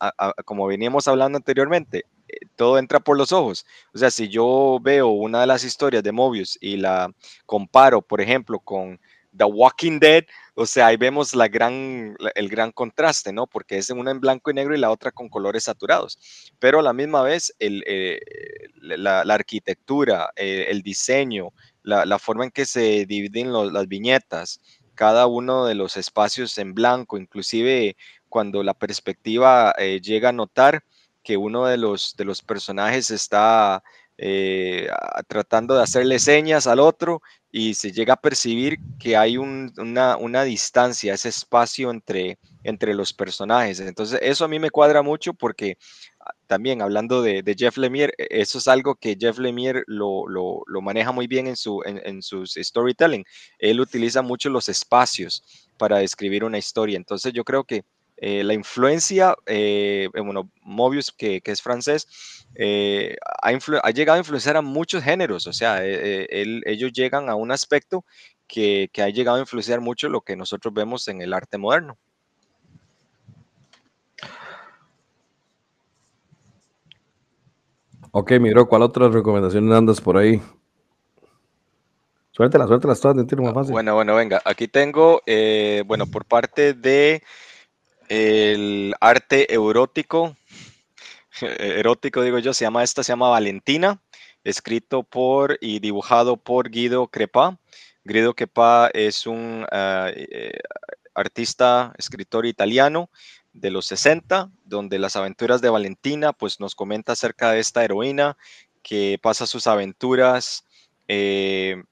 como veníamos hablando anteriormente, eh, todo entra por los ojos. O sea, si yo veo una de las historias de Mobius y la comparo, por ejemplo, con The Walking Dead, o sea, ahí vemos el gran contraste, ¿no? Porque es una en blanco y negro y la otra con colores saturados. Pero a la misma vez, eh, la, arquitectura, eh, el diseño, la, forma en que se dividen las viñetas, cada uno de los espacios en blanco, inclusive cuando la perspectiva eh, llega a notar que uno de los, de los personajes está tratando de hacerle señas al otro y se llega a percibir que hay una, distancia, ese espacio entre, entre los personajes. Entonces, eso a mí me cuadra mucho porque también hablando de, Jeff Lemire, e, eso es algo que Jeff Lemire lo, maneja muy bien en, su, sus storytelling. Él utiliza mucho los espacios para describir una historia. Entonces, yo creo que eh, la influencia, eh, bueno, Mobius, que, es francés, eh, ha, llegado a influenciar a muchos géneros, o sea, ellos llegan a un aspecto que, ha llegado a influenciar mucho lo que nosotros vemos en el arte moderno. Ok, miro, ¿cuál otra recomendación andas por ahí? Suéltela, suéltela, todas, más fácil. Bueno, bueno, venga, aquí tengo, bueno, por parte de el arte erótico, erótico digo yo, se llama esta, se llama Valentina, escrito por y dibujado por Guido Crepa. Guido Crepa es un ah, eh, artista, escritor italiano de los 60, donde las aventuras de Valentina, pues nos comenta acerca de esta heroína que pasa sus aventuras eh,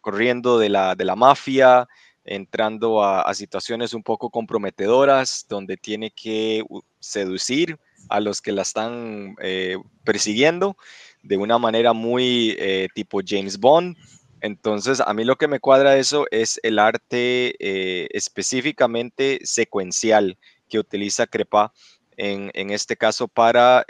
corriendo de la, de la mafia, entrando a, situaciones un poco comprometedoras, donde tiene que seducir a los que la están eh, persiguiendo de una manera muy eh, tipo James Bond. Entonces, a mí lo que me cuadra eso es el arte específicamente secuencial que utiliza Crepa en, en este caso para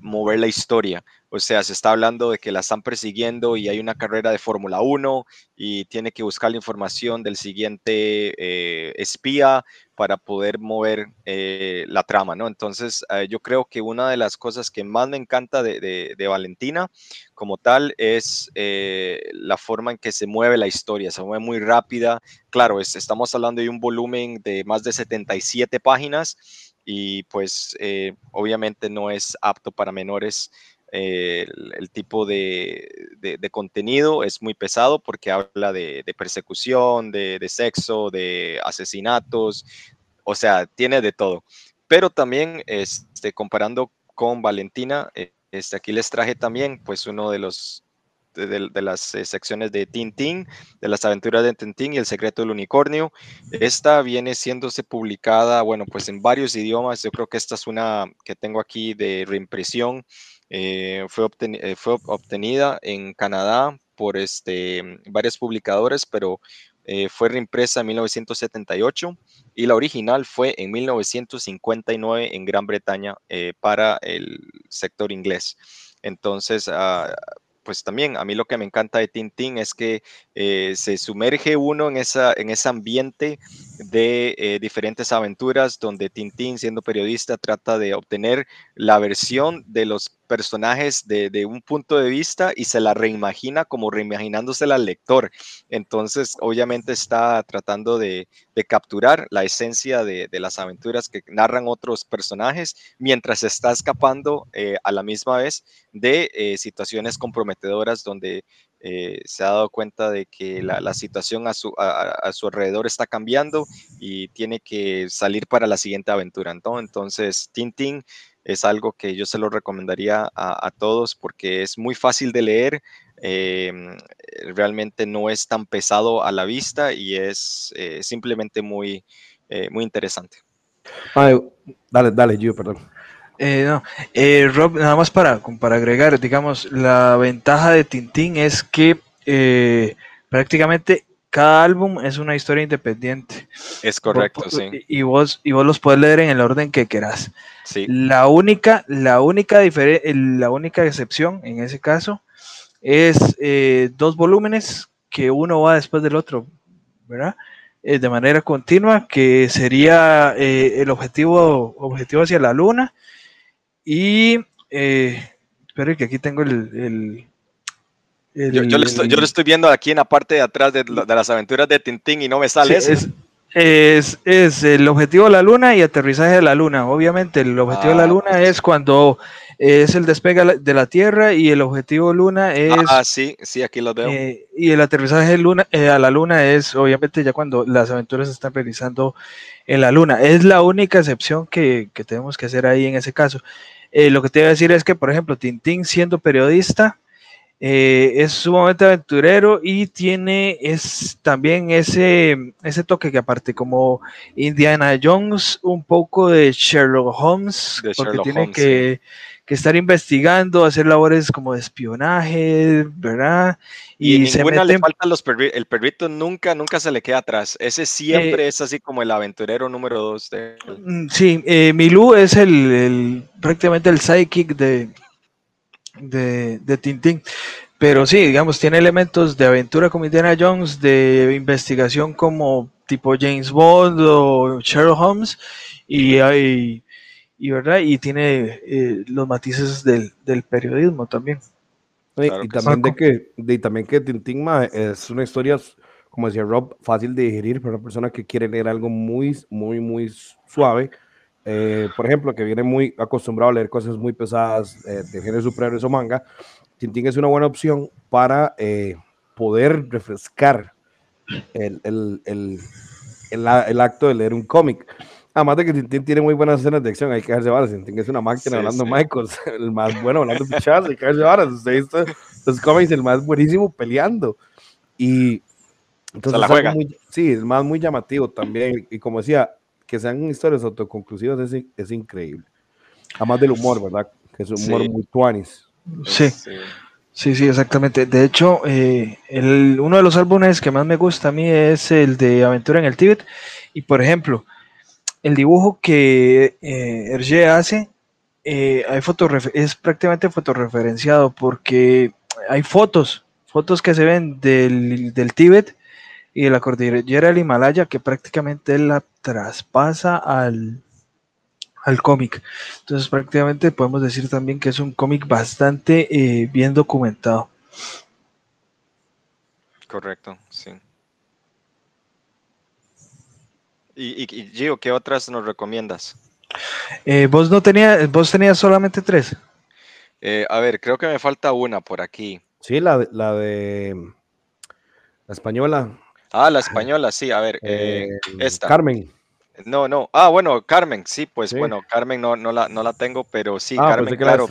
mover la historia. O sea, se está hablando de que la están persiguiendo y hay una carrera de Fórmula 1 y tiene que buscar la información del siguiente eh, espía para poder mover eh, la trama, ¿no? Entonces, eh, yo creo que una de las cosas que más me encanta de, Valentina como tal es la forma en que se mueve la historia, se mueve muy rápida. Claro, estamos hablando de un volumen de más de 77 páginas y pues obviamente no es apto para menores el, tipo de, contenido es muy pesado porque habla de, persecución, de, sexo, de asesinatos, o sea, tiene de todo. Pero también, este, comparando con Valentina, eh, este, aquí les traje también, pues, uno de los de, las eh, secciones de Tintín, de las aventuras de Tintín y el secreto del unicornio. Esta viene siéndose publicada, bueno, pues en varios idiomas. Yo creo que esta es una que tengo aquí de reimpresión eh, fue, eh, fue, obtenida en Canadá por este, varios publicadores, pero eh, fue reimpresa en 1978 y la original fue en 1959 en Gran Bretaña para el sector inglés. Entonces, ah, pues también a mí lo que me encanta de Tintín es que se sumerge uno en, esa, en ese ambiente de diferentes aventuras donde Tintín, siendo periodista, trata de obtener la versión de los personajes de, un punto de vista y se la reimagina como reimaginándosela al lector. Entonces, obviamente está tratando de, capturar la esencia de, las aventuras que narran otros personajes mientras está escapando eh, a la misma vez de eh, situaciones comprometedoras donde eh, se ha dado cuenta de que la, situación a su, a su, alrededor está cambiando y tiene que salir para la siguiente aventura. Entonces, Tintín es algo que yo se lo recomendaría a, todos porque es muy fácil de leer, em, realmente no es tan pesado a la vista y es eh, simplemente muy, eh, muy interesante. dale, dale, yo, perdón. Eh, no, Rob, nada más para, para agregar, digamos, la ventaja de Tintín es que prácticamente cada álbum es una historia independiente. Es correcto, sí. Y vos, y vos los puedes leer en el orden que querás. Sí. La única, la única, la única excepción en ese caso es eh, dos volúmenes que uno va después del otro, ¿verdad? Eh, de manera continua, que sería eh, el objetivo, objetivo hacia la luna. Y espero que aquí tengo el yo, lo estoy, viendo aquí en la parte de atrás de, las aventuras de Tintín y no me sale Es, es, el objetivo de la luna y aterrizaje de la luna. Obviamente, el objetivo de la ah, luna es cuando es el despegue de la Tierra y el objetivo luna es. Ah, sí, sí, aquí lo veo. Eh, y el aterrizaje luna, eh, a la luna es, obviamente, ya cuando las aventuras se están realizando en la luna. Es la única excepción que, que tenemos que hacer ahí en ese caso. Eh, lo que te iba a decir es que, por ejemplo, Tintín siendo periodista, eh, es sumamente aventurero y tiene es también ese, ese toque que aparte como Indiana Jones, un poco de Sherlock Holmes, porque tiene que, estar investigando, hacer labores como de espionaje, ¿verdad? Y, se le falta los el perrito nunca, nunca se le queda atrás. Ese siempre eh, es así como el aventurero número dos. De... Mm, sí, eh, Milú es el, prácticamente el sidekick de, de, de Tintín. Pero sí, digamos, tiene elementos de aventura como Indiana Jones, de investigación como tipo James Bond o Sherlock Holmes, y, hay, y, ¿verdad? y tiene eh, los matices del, periodismo también. y, también de que, de, también que Tintín es una historia, como decía Rob, fácil de digerir para una persona que quiere leer algo muy, muy, muy suave eh, por ejemplo, que viene muy acostumbrado a leer cosas muy pesadas eh, de género superhéroes o manga, Tintín es una buena opción para eh, poder refrescar el, el, el, el, acto de leer un cómic. Además de que Tintín tiene muy buenas escenas de acción, hay que dejarse varas. Tintín es una máquina hablando Michaels, el más bueno hablando pichadas, hay que dejarse varas. Usted visto los cómics, el más buenísimo peleando. Y entonces, la juega. sí, es más muy llamativo también. Y como decía, que sean historias autoconclusivas es, es increíble. Además del humor, ¿verdad? Que es un humor muy tuanis. Sí. sí. Sí, exactamente. De hecho, eh, el, uno de los álbumes que más me gusta a mí es el de Aventura en el Tíbet. Y por ejemplo, el dibujo que eh, Hergé hace eh, hay es prácticamente fotorreferenciado porque hay fotos, fotos que se ven del, del Tíbet y de la cordillera del Himalaya que prácticamente la traspasa al, al cómic. Entonces prácticamente podemos decir también que es un cómic bastante eh, bien documentado. Correcto, sí. Y, y, Gio, ¿qué otras nos recomiendas? Eh, vos no tenías, vos tenías solamente tres. Eh, a ver, creo que me falta una por aquí. Sí, la, la de la española. Ah, la española, sí, a ver, eh, esta. Carmen. No, no. Ah, bueno, Carmen, sí, pues bueno, Carmen no, no, la, no la tengo, pero sí, ah, Carmen, claro.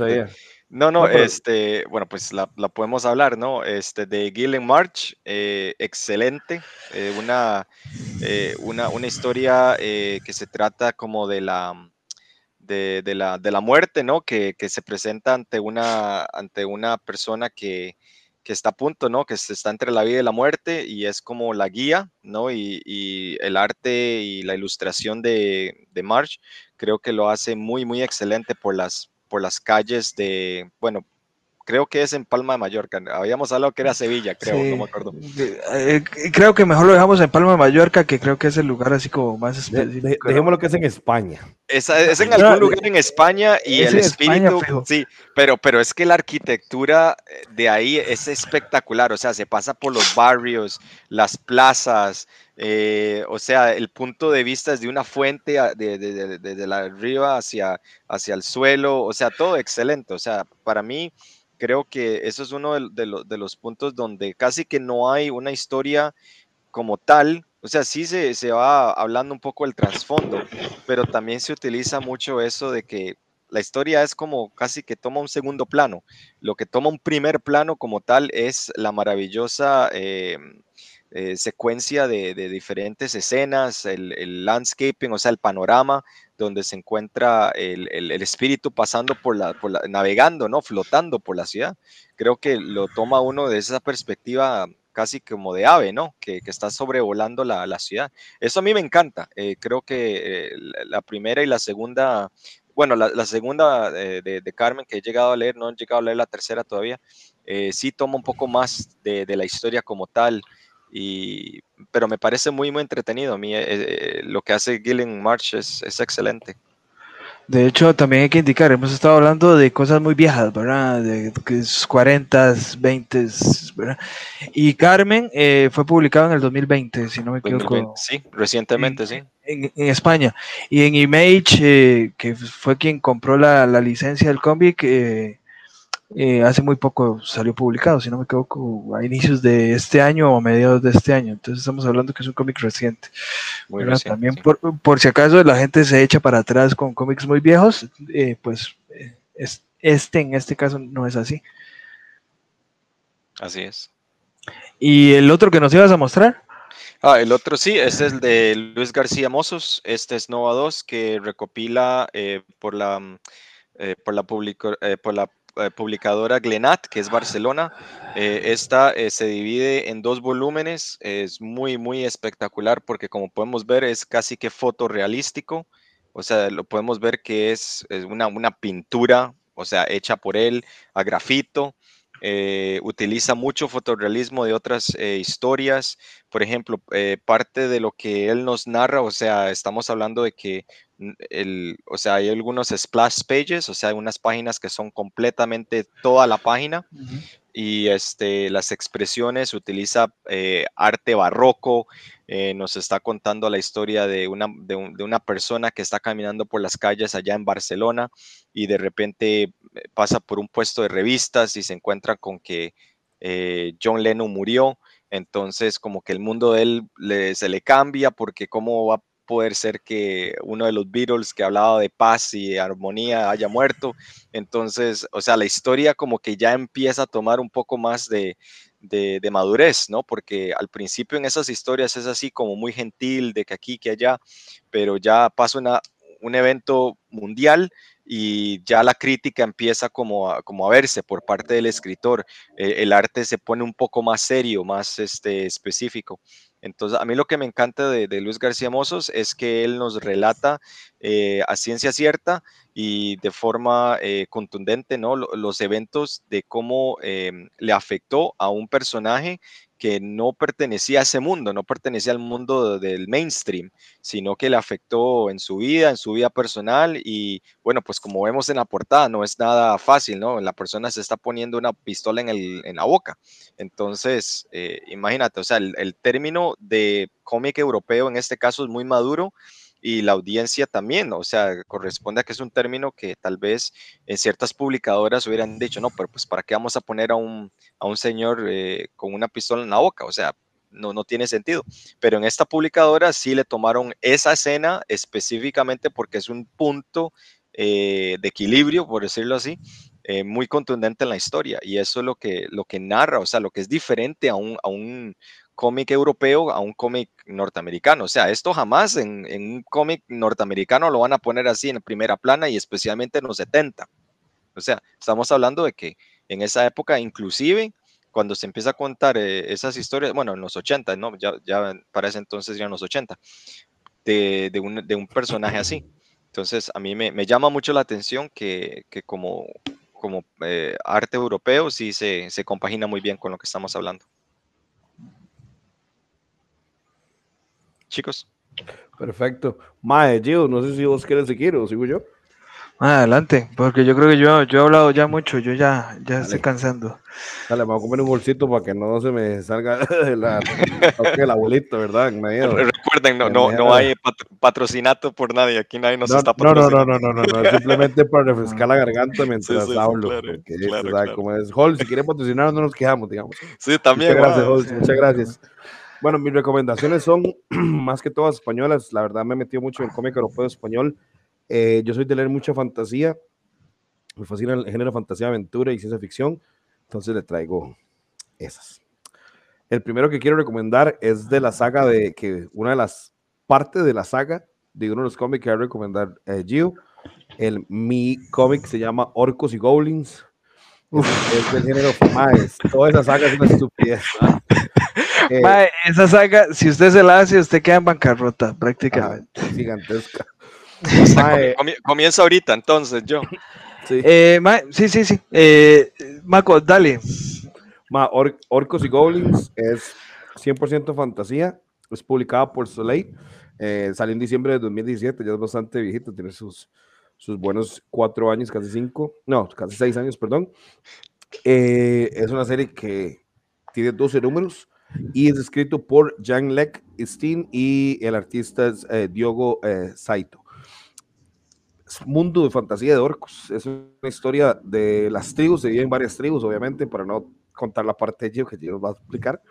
No, no, este, bueno, pues la, podemos hablar, ¿no? Este, de Gillen March, eh, excelente, eh, una, una, una, historia que se trata como de la, de, de, la, de la muerte, ¿no? Que, que, se presenta ante una, ante una persona que, que está a punto, ¿no? Que está entre la vida y la muerte y es como la guía, ¿no? Y, el arte y la ilustración de, de, March creo que lo hace muy, muy excelente por las, por las calles de, bueno, creo que es en Palma de Mallorca. Habíamos hablado que era Sevilla, creo, no me acuerdo. Eh, creo que mejor lo dejamos en Palma de Mallorca, que creo que es el lugar así como más específico. dejemos lo que es en España. Es, en algún lugar en España y el espíritu, sí, pero, pero es que la arquitectura de ahí es espectacular, o sea, se pasa por los barrios, las plazas, eh, o sea, el punto de vista es de una fuente desde de, la arriba hacia, hacia el suelo, o sea, todo excelente, o sea, para mí creo que eso es uno de, los puntos donde casi que no hay una historia como tal, o sea, sí se, va hablando un poco del trasfondo, pero también se utiliza mucho eso de que la historia es como casi que toma un segundo plano. Lo que toma un primer plano como tal es la maravillosa eh, eh, secuencia de, diferentes escenas, el, landscaping, o sea, el panorama donde se encuentra el, espíritu pasando por la, por la, navegando, ¿no? Flotando por la ciudad. Creo que lo toma uno desde esa perspectiva casi como de ave, ¿no? Que, está sobrevolando la, ciudad. Eso a mí me encanta. Eh, creo que la primera y la segunda, bueno, la, segunda de, Carmen que he llegado a leer, no he llegado a leer la tercera todavía, sí toma un poco más de, la historia como tal. Y, pero me parece muy, muy entretenido. A mí lo que hace Gillen March es, es excelente. De hecho, también hay que indicar, hemos estado hablando de cosas muy viejas, ¿verdad? De 40, 20, ¿verdad? Y Carmen eh, fue publicado en el 2020, si no me equivoco. Sí, recientemente, sí. En, España. Y en Image, eh, que fue quien compró la, licencia del cómic, eh, eh, hace muy poco salió publicado, si no me equivoco, a inicios de este año o a mediados de este año. Entonces estamos hablando que es un cómic reciente. Muy reciente También por, si acaso la gente se echa para atrás con cómics muy viejos, eh, pues eh, este en este caso no es así. Así es. ¿Y el otro que nos ibas a mostrar? Ah, el otro sí, es el de Luis García Mozos. Este es Nova 2 que recopila por la por la, por la eh, publicadora Glenat, que es Barcelona. Eh, esta eh, se divide en dos volúmenes, es muy, muy espectacular porque como podemos ver es casi que fotorrealístico, o sea, lo podemos ver que es, una, una, pintura, o sea, hecha por él a grafito. Utiliza mucho fotorrealismo de otras historias. Por ejemplo, parte de lo que él nos narra, o sea, estamos hablando de que el, o sea, hay algunos splash pages, o sea, hay unas páginas que son completamente toda la página y este, las expresiones, utiliza eh, arte barroco, eh, nos está contando la historia de una, de, una persona que está caminando por las calles allá en Barcelona y de repente eh, pasa por un puesto de revistas y se encuentra con que John Lennon murió. Entonces, como que el mundo de él se le cambia porque cómo va poder ser que uno de los Beatles que hablaba de paz y armonía haya muerto. Entonces, o sea, la historia como que ya empieza a tomar un poco más de, de, madurez, ¿no? Porque al principio en esas historias es así como muy gentil, de que aquí, que allá, pero ya pasa una, un evento mundial y ya la crítica empieza como a, como a verse por parte del escritor. Eh, el arte se pone un poco más serio, más este, específico. Entonces, a mí lo que me encanta de, Luis García Mozos es que él nos relata eh, a ciencia cierta y de forma eh, contundente ¿no? los eventos de cómo em, le afectó a un personaje que no pertenecía a ese mundo, no pertenecía al mundo del mainstream, sino que le afectó en su vida, en su vida personal y bueno, pues como vemos en la portada, no es nada fácil, ¿no? La persona se está poniendo una pistola en, la boca. Entonces, eh, imagínate, o sea, el, el término de cómic europeo en este caso es muy maduro y la audiencia también, o sea, corresponde a que es un término que tal vez en ciertas publicadoras hubieran dicho, no, pero pues para qué vamos a poner a un, a un señor eh, con una pistola en la boca, o sea, no, no tiene sentido. Pero en esta publicadora sí le tomaron esa escena específicamente porque es un punto eh, de equilibrio, por decirlo así, eh, muy contundente en la historia. Y eso es lo que, lo que narra, o sea, lo que es diferente a un, a un cómic europeo a un cómic norteamericano. O sea, esto jamás en, un cómic norteamericano lo van a poner así en primera plana y especialmente en los 70. O sea, estamos hablando de que en esa época, inclusive cuando se empieza a contar eh, esas historias, bueno, en los 80, ¿no? Ya, ya para ese entonces ya en los 80, de, de, un, de un, personaje así. Entonces, a mí me, me llama mucho la atención que, que como, como eh, arte europeo sí se, se compagina muy bien con lo que estamos hablando. Chicos. Perfecto. Mae, Gio, no sé si vos quieres seguir o sigo yo. Adelante, porque yo creo que yo, yo he hablado ya mucho, yo ya, ya estoy cansando. Dale, me voy a comer un bolsito para que no se me salga de la, el abuelito, ¿verdad? Recuerden, no, no, no hay patrocinato por nadie, aquí nadie nos está patrocinando. No, no, no, no, no, simplemente para refrescar la garganta mientras hablo. Claro, claro, Como es, Hall, si quiere patrocinar, no nos quejamos, digamos. Sí, también. Muchas gracias, Hall, muchas gracias. Bueno, mis recomendaciones son más que todas españolas. La verdad me he metido mucho en el cómic europeo español. Eh, yo soy de leer mucha fantasía. Me fascina el género fantasía, aventura y ciencia ficción. Entonces le traigo esas. El primero que quiero recomendar es de la saga de que una de las partes de la saga de uno de los cómics que voy a recomendar eh, Gio. El mi cómic se llama Orcos y Goblins. Es, del género más. Toda esa saga es una estupidez. Eh, esa saga, si usted se la hace, usted queda en bancarrota, prácticamente. gigantesca. comienza ahorita, entonces, yo. Sí, eh, sí, sí. sí. Eh, Marco, dale. Orcos y Goblins es 100% fantasía, es publicada por Soleil, salió en diciembre de 2017, ya es bastante viejito, tiene sus, sus buenos cuatro años, casi cinco, no, casi seis años, perdón. es una serie que tiene 12 números y es escrito por Jan Lek Steen y el artista es eh, Diogo eh, Saito. Es mundo de fantasía de orcos. Es una historia de las tribus, se viven varias tribus, obviamente, para no contar la parte de que nos va a explicar.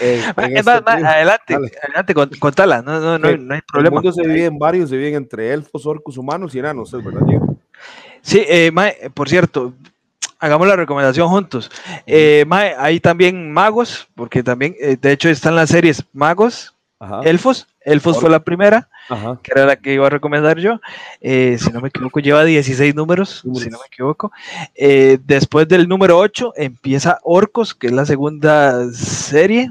Eh, adelante, adelante, contala, no, no, no, no, hay problema. El mundo se divide en varios, se viven entre elfos, orcos, humanos y enanos, ¿es verdad, Gio? Sí, por cierto, hagamos la recomendación juntos. Eh, hay también magos, porque también, eh, de hecho, están las series magos, elfos. Elfos fue la primera, que era la que iba a recomendar yo. Eh, si no me equivoco, lleva 16 números, si no me equivoco. después del número 8 empieza Orcos, que es la segunda serie.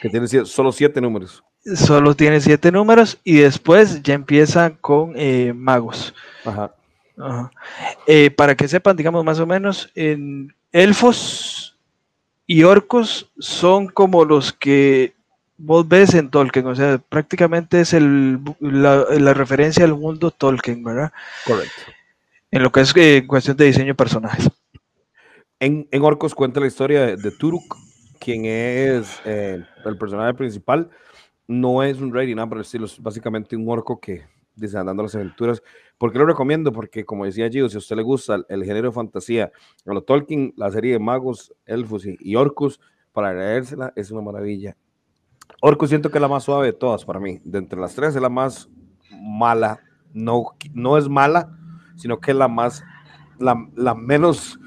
Que tiene solo 7 números. Solo tiene 7 números y después ya empieza con magos. Ajá. Eh, para que sepan, digamos más o menos, en elfos y orcos son como los que vos ves en Tolkien, o sea, prácticamente es el, la, referencia al mundo Tolkien, ¿verdad? Correcto. En lo que es eh, cuestión de diseño de personajes. En, en, Orcos cuenta la historia de, Turuk, quien es eh, el personaje principal. No es un rey ni nada por el estilo, es básicamente un orco que desandando las aventuras. ¿Por qué lo recomiendo? Porque, como decía Gio, si a usted le gusta el, género de fantasía, a lo Tolkien, la serie de magos, elfos y, orcos, para leérsela es una maravilla. Orcos siento que es la más suave de todas para mí. De entre las tres es la más mala. No, no es mala, sino que es la más, la, la menos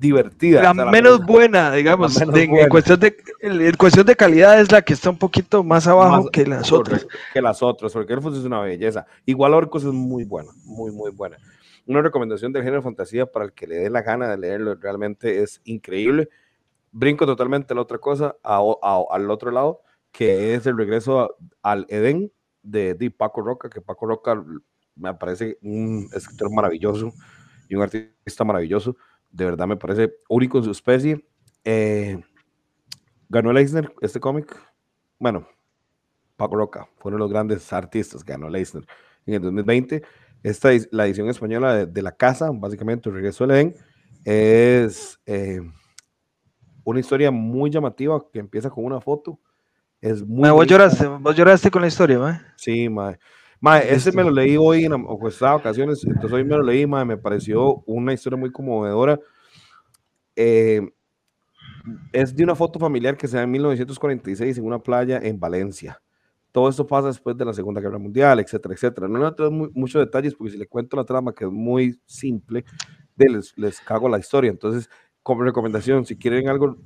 divertida. La, menos buena, digamos, en, cuestión de, en cuestión de calidad es la que está un poquito más abajo que las otras. Que las otras, porque Elfos es una belleza. Igual Orcos es muy buena, muy, muy buena. Una recomendación del género de fantasía para el que le dé la gana de leerlo, realmente es increíble. Brinco totalmente a la otra cosa, al otro lado, que es el regreso al Edén de, de Paco Roca, que Paco Roca me parece un escritor maravilloso y un artista maravilloso de verdad me parece único en su especie. Eh, ganó el Eisner este cómic. Bueno, Paco Roca fue uno de los grandes artistas ganó el Eisner en el 2020. Esta es la edición española de, La Casa, básicamente el regreso del Edén, es eh, una historia muy llamativa que empieza con una foto. Es muy ¿Vos, lloraste, ¿Vos lloraste con la historia, ¿ma? Sí, ma. Mae, ese me lo leí hoy en ocasiones, entonces hoy me lo leí, mae, me pareció una historia muy conmovedora. Eh, es de una foto familiar que se da en 1946 en una playa en Valencia. Todo esto pasa después de la Segunda Guerra Mundial, etcétera, etcétera. No le tengo muchos detalles porque si le cuento la trama, que es muy simple, les, les cago la historia. Entonces, como recomendación, si quieren algo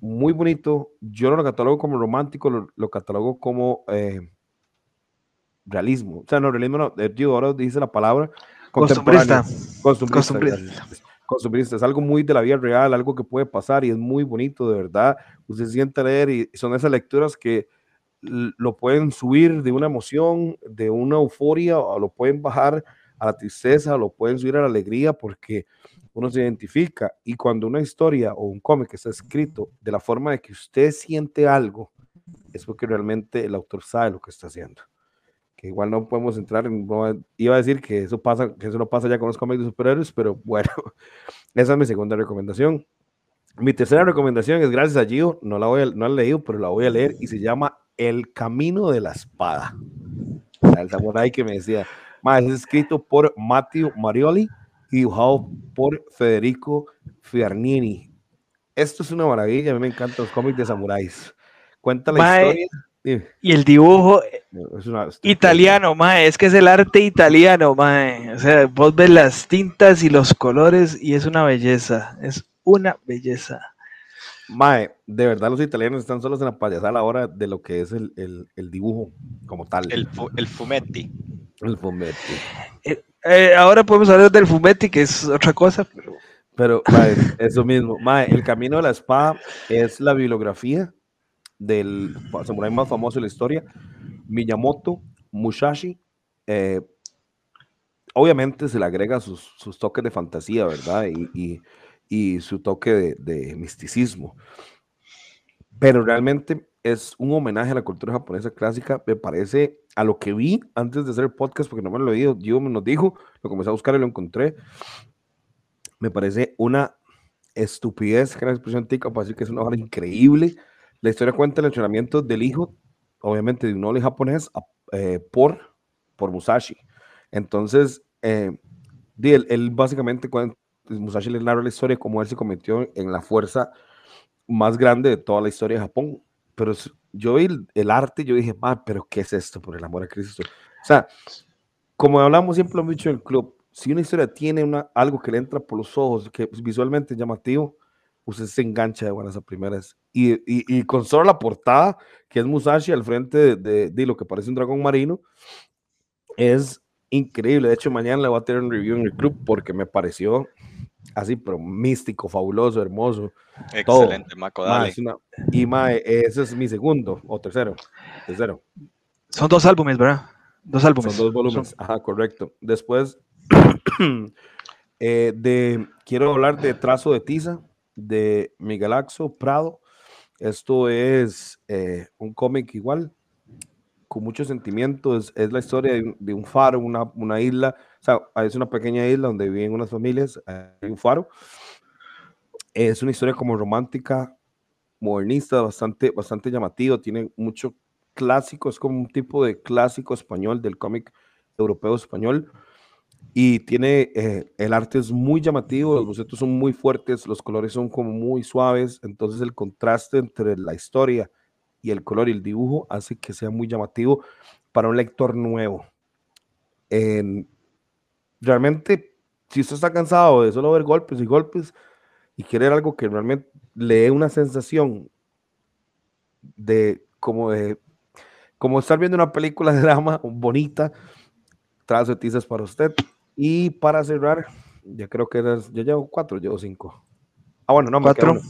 muy bonito, yo no lo catalogo como romántico, lo, lo catalogo como eh, realismo. O sea, no, realismo no, eh, yo ahora dice la palabra costumbrista. Costumbrista. Costumbrista. Es algo muy de la vida real, algo que puede pasar y es muy bonito, de verdad. Usted siente leer y son esas lecturas que lo pueden subir de una emoción, de una euforia, o lo pueden bajar a la tristeza, o lo pueden subir a la alegría, porque uno se identifica. Y cuando una historia o un cómic está escrito de la forma de que usted siente algo, es porque realmente el autor sabe lo que está haciendo que igual no podemos entrar en, iba a decir que eso pasa, que eso no pasa ya con los cómics de superhéroes, pero bueno, esa es mi segunda recomendación. Mi tercera recomendación es gracias a Gio, no la voy a, no la he leído, pero la voy a leer y se llama El Camino de la Espada. el samurai que me decía, más es escrito por Matteo Marioli y dibujado por Federico Fiarnini. Esto es una maravilla, a mí me encantan los cómics de samuráis. Cuenta la historia y el dibujo italiano, mae, es que es el arte italiano, mae. O sea, vos ves las tintas y los colores y es una belleza, es una belleza. Mae, de verdad los italianos están solos en la payasada a la hora de lo que es el, dibujo como tal. El, el fumetti. El fumetti. Eh, eh, ahora podemos hablar del fumetti, que es otra cosa, pero... Pero, mae, eso mismo. Mae, el camino de la espada es la bibliografía del samurái más famoso de la historia, Miyamoto Musashi. Eh, obviamente se le agrega sus, sus, toques de fantasía, ¿verdad? Y, y, su toque de, misticismo. Pero realmente es un homenaje a la cultura japonesa clásica, me parece, a lo que vi antes de hacer el podcast, porque no me lo he oído, yo me lo dijo, lo comencé a buscar y lo encontré. Me parece una estupidez, que expresión tica, para decir que es una obra increíble. La historia cuenta el entrenamiento del hijo, obviamente de un noble japonés, eh, por, por Musashi. Entonces, eh, él, básicamente, cuando Musashi le narra la historia, cómo él se convirtió en la fuerza más grande de toda la historia de Japón. Pero yo vi el, arte, yo dije, pero ¿qué es esto? Por el amor a Cristo. O sea, como hablamos siempre mucho en el club, si una historia tiene una, algo que le entra por los ojos, que es visualmente llamativo, usted se engancha de buenas a primeras. Y, y, y, con solo la portada, que es Musashi al frente de, de, lo que parece un dragón marino, es increíble. De hecho, mañana le voy a tener un review en el club porque me pareció así, pero místico, fabuloso, hermoso. Excelente, Maco, dale. y mae, ese es mi segundo o tercero. Tercero. Son dos álbumes, ¿verdad? Dos álbumes. Son dos volúmenes. Ajá, correcto. Después Eh, de, quiero hablar de Trazo de Tiza, de Miguel Axo Prado. Esto es eh, un cómic igual, con muchos sentimientos. Es, la historia de un, faro, una, una, isla. O sea, es una pequeña isla donde viven unas familias. Hay un faro. Es una historia como romántica, modernista, bastante, bastante llamativo. Tiene mucho clásico, es como un tipo de clásico español del cómic europeo español y tiene, eh, el arte es muy llamativo, los bocetos son muy fuertes, los colores son como muy suaves, entonces el contraste entre la historia y el color y el dibujo hace que sea muy llamativo para un lector nuevo. realmente, si usted está cansado de solo ver golpes y golpes y quiere algo que realmente le dé una sensación de como de como estar viendo una película de drama bonita, trazo de tizas para usted. Y para cerrar, ya creo que eras, yo llevo cuatro, llevo cinco. Ah, bueno, no, me cuatro.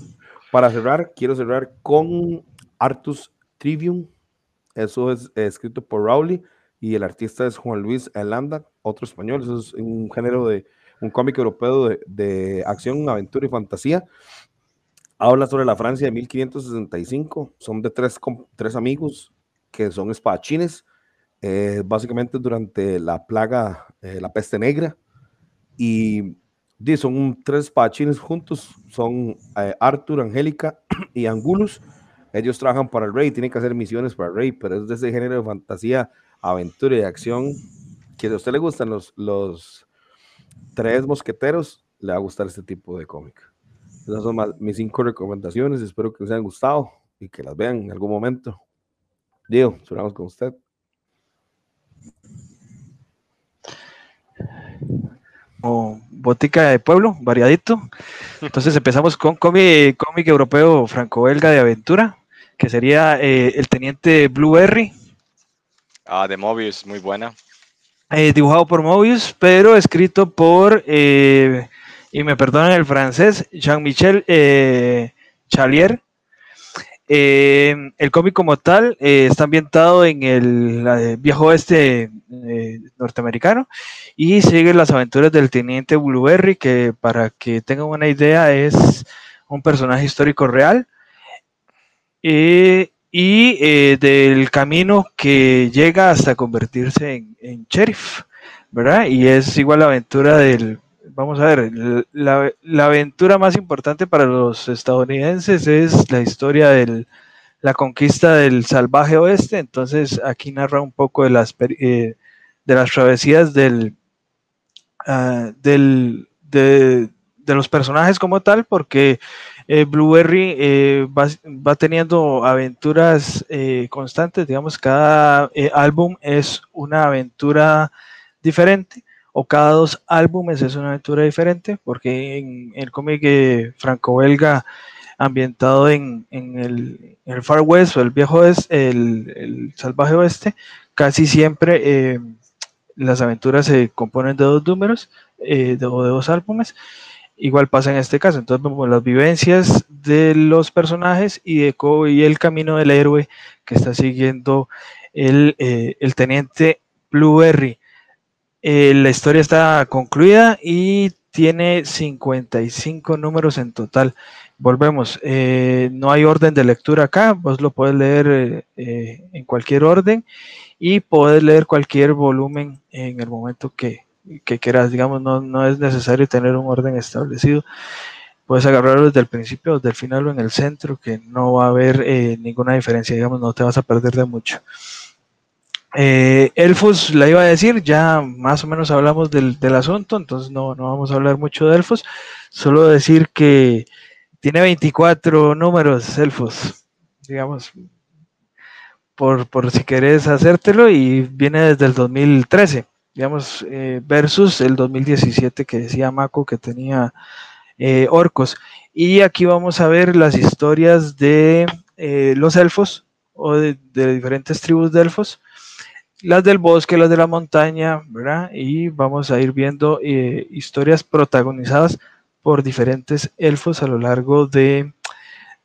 Para cerrar, quiero cerrar con Artus Trivium. Eso es escrito por Rowley y el artista es Juan Luis Elanda, otro español. Eso es un género de un cómic europeo de, de acción, aventura y fantasía. Habla sobre la Francia de 1565. Son de tres, tres amigos que son espadachines eh, básicamente durante la plaga, eh, la peste negra. Y, son tres pachines juntos, son eh, Arthur, Angélica y Angulus. Ellos trabajan para el rey, tienen que hacer misiones para el rey, pero es de ese género de fantasía, aventura y acción que a usted le gustan los, los tres mosqueteros, le va a gustar este tipo de cómic. Esas son mis cinco recomendaciones, espero que les hayan gustado y que las vean en algún momento. Diego, cerramos con usted. O botica de pueblo, variadito. Entonces empezamos con cómic, cómic europeo franco-belga de aventura, que sería eh, el teniente Blueberry. Ah, de Mobius, muy buena. Eh, dibujado por Mobius, pero escrito por, eh, y me perdonan el francés, Jean-Michel Chalier, eh, el cómic como tal eh, está ambientado en el viejo oeste eh, norteamericano y sigue las aventuras del teniente Blueberry, que para que tengan una idea es un personaje histórico real y del camino que llega hasta convertirse en, en sheriff, ¿verdad? Y es igual la aventura del vamos a ver, la, aventura más importante para los estadounidenses es la historia de la conquista del salvaje oeste, entonces aquí narra un poco de las, eh, de las travesías del, ah, del de, los personajes como tal, porque eh, Blueberry eh, va, teniendo aventuras constantes, digamos, cada álbum es una aventura diferente o cada dos álbumes es una aventura diferente, porque en el cómic franco-belga ambientado en, el, Far West o el viejo es el, salvaje oeste, casi siempre eh, las aventuras se componen de dos números, eh, de, de, dos álbumes. igual pasa en este caso. Entonces vemos las vivencias de los personajes y, de, y el camino del héroe que está siguiendo el, eh, el teniente Blueberry. Eh, la historia está concluida y tiene 55 números en total. Volvemos, eh, no hay orden de lectura acá, vos lo puedes leer en cualquier orden y puedes leer cualquier volumen en el momento que, que quieras, digamos, no, no es necesario tener un orden establecido. Puedes agarrarlo desde el principio, desde el final o en el centro, que no va a haber eh, ninguna diferencia, digamos, no te vas a perder de mucho. Eh, Elfos, la iba a decir, ya más o menos hablamos del, del, asunto, entonces no, no vamos a hablar mucho de Elfos, solo decir que tiene 24 números Elfos, digamos, por, por si querés hacértelo, y viene desde el 2013 digamos, eh, versus el 2017 que decía Mako que tenía eh, orcos. Y aquí vamos a ver las historias de los elfos o de, diferentes tribus de elfos, las del bosque, las de la montaña, ¿verdad? Y vamos a ir viendo historias protagonizadas por diferentes elfos a lo largo de,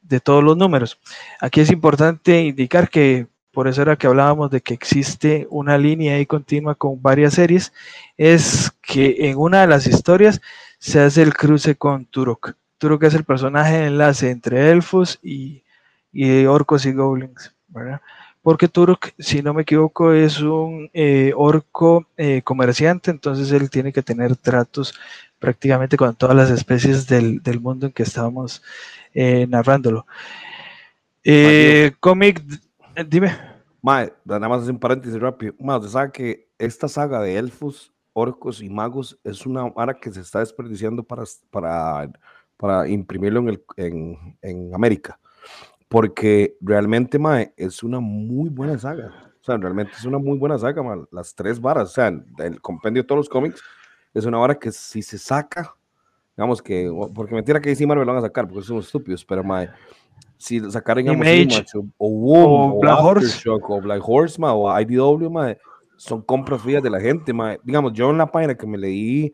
de todos los números. Aquí es importante indicar que por eso era que hablábamos de que existe una línea ahí continua con varias series, es que en una de las historias se hace el cruce con Turok. Turok es el personaje de enlace entre elfos y, orcos y goblins, ¿verdad? Porque Turok, si no me equivoco, es un eh, orco eh, comerciante, entonces él tiene que tener tratos prácticamente con todas las especies del, mundo en que estábamos eh, narrándolo. cómic eh, dime. Mae, nada más un paréntesis rápido. Mae, usted sabe que esta saga de elfos, orcos y magos es una vara que se está desperdiciando para, para, para imprimirlo en, el, en, en América. Porque realmente, Mae, es una muy buena saga. O sea, realmente es una muy buena saga, mae. Las tres varas, o sea, el compendio de todos los cómics, es una vara que si se saca, digamos que, porque mentira que DC Marvel lo van a sacar, porque son estúpidos, pero mae si sacaran Image, o, o, o, Black Horse o Black Horse o IDW son compras frías de la gente digamos yo en la página que me leí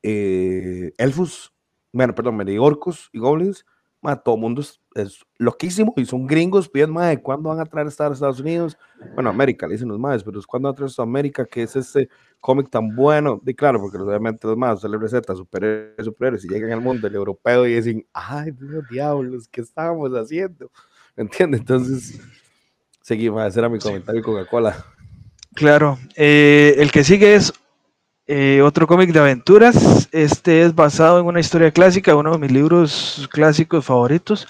eh, Elfus bueno perdón me leí Orcos y Goblins todo el mundo es, loquísimo y son gringos piden más cuándo van a traer a Estados Unidos bueno América le dicen los más pero cuándo van a traer a América que es este cómic tan bueno, y claro, porque obviamente los más se les receta superhéroes, superhéroes y llegan al mundo el europeo y dicen, ay, Dios diablos, ¿qué estábamos haciendo? ¿Me entiendes? Entonces, seguimos, ese era mi comentario Coca-Cola. Claro, eh, el que sigue es eh, otro cómic de aventuras. Este es basado en una historia clásica, uno de mis libros clásicos favoritos.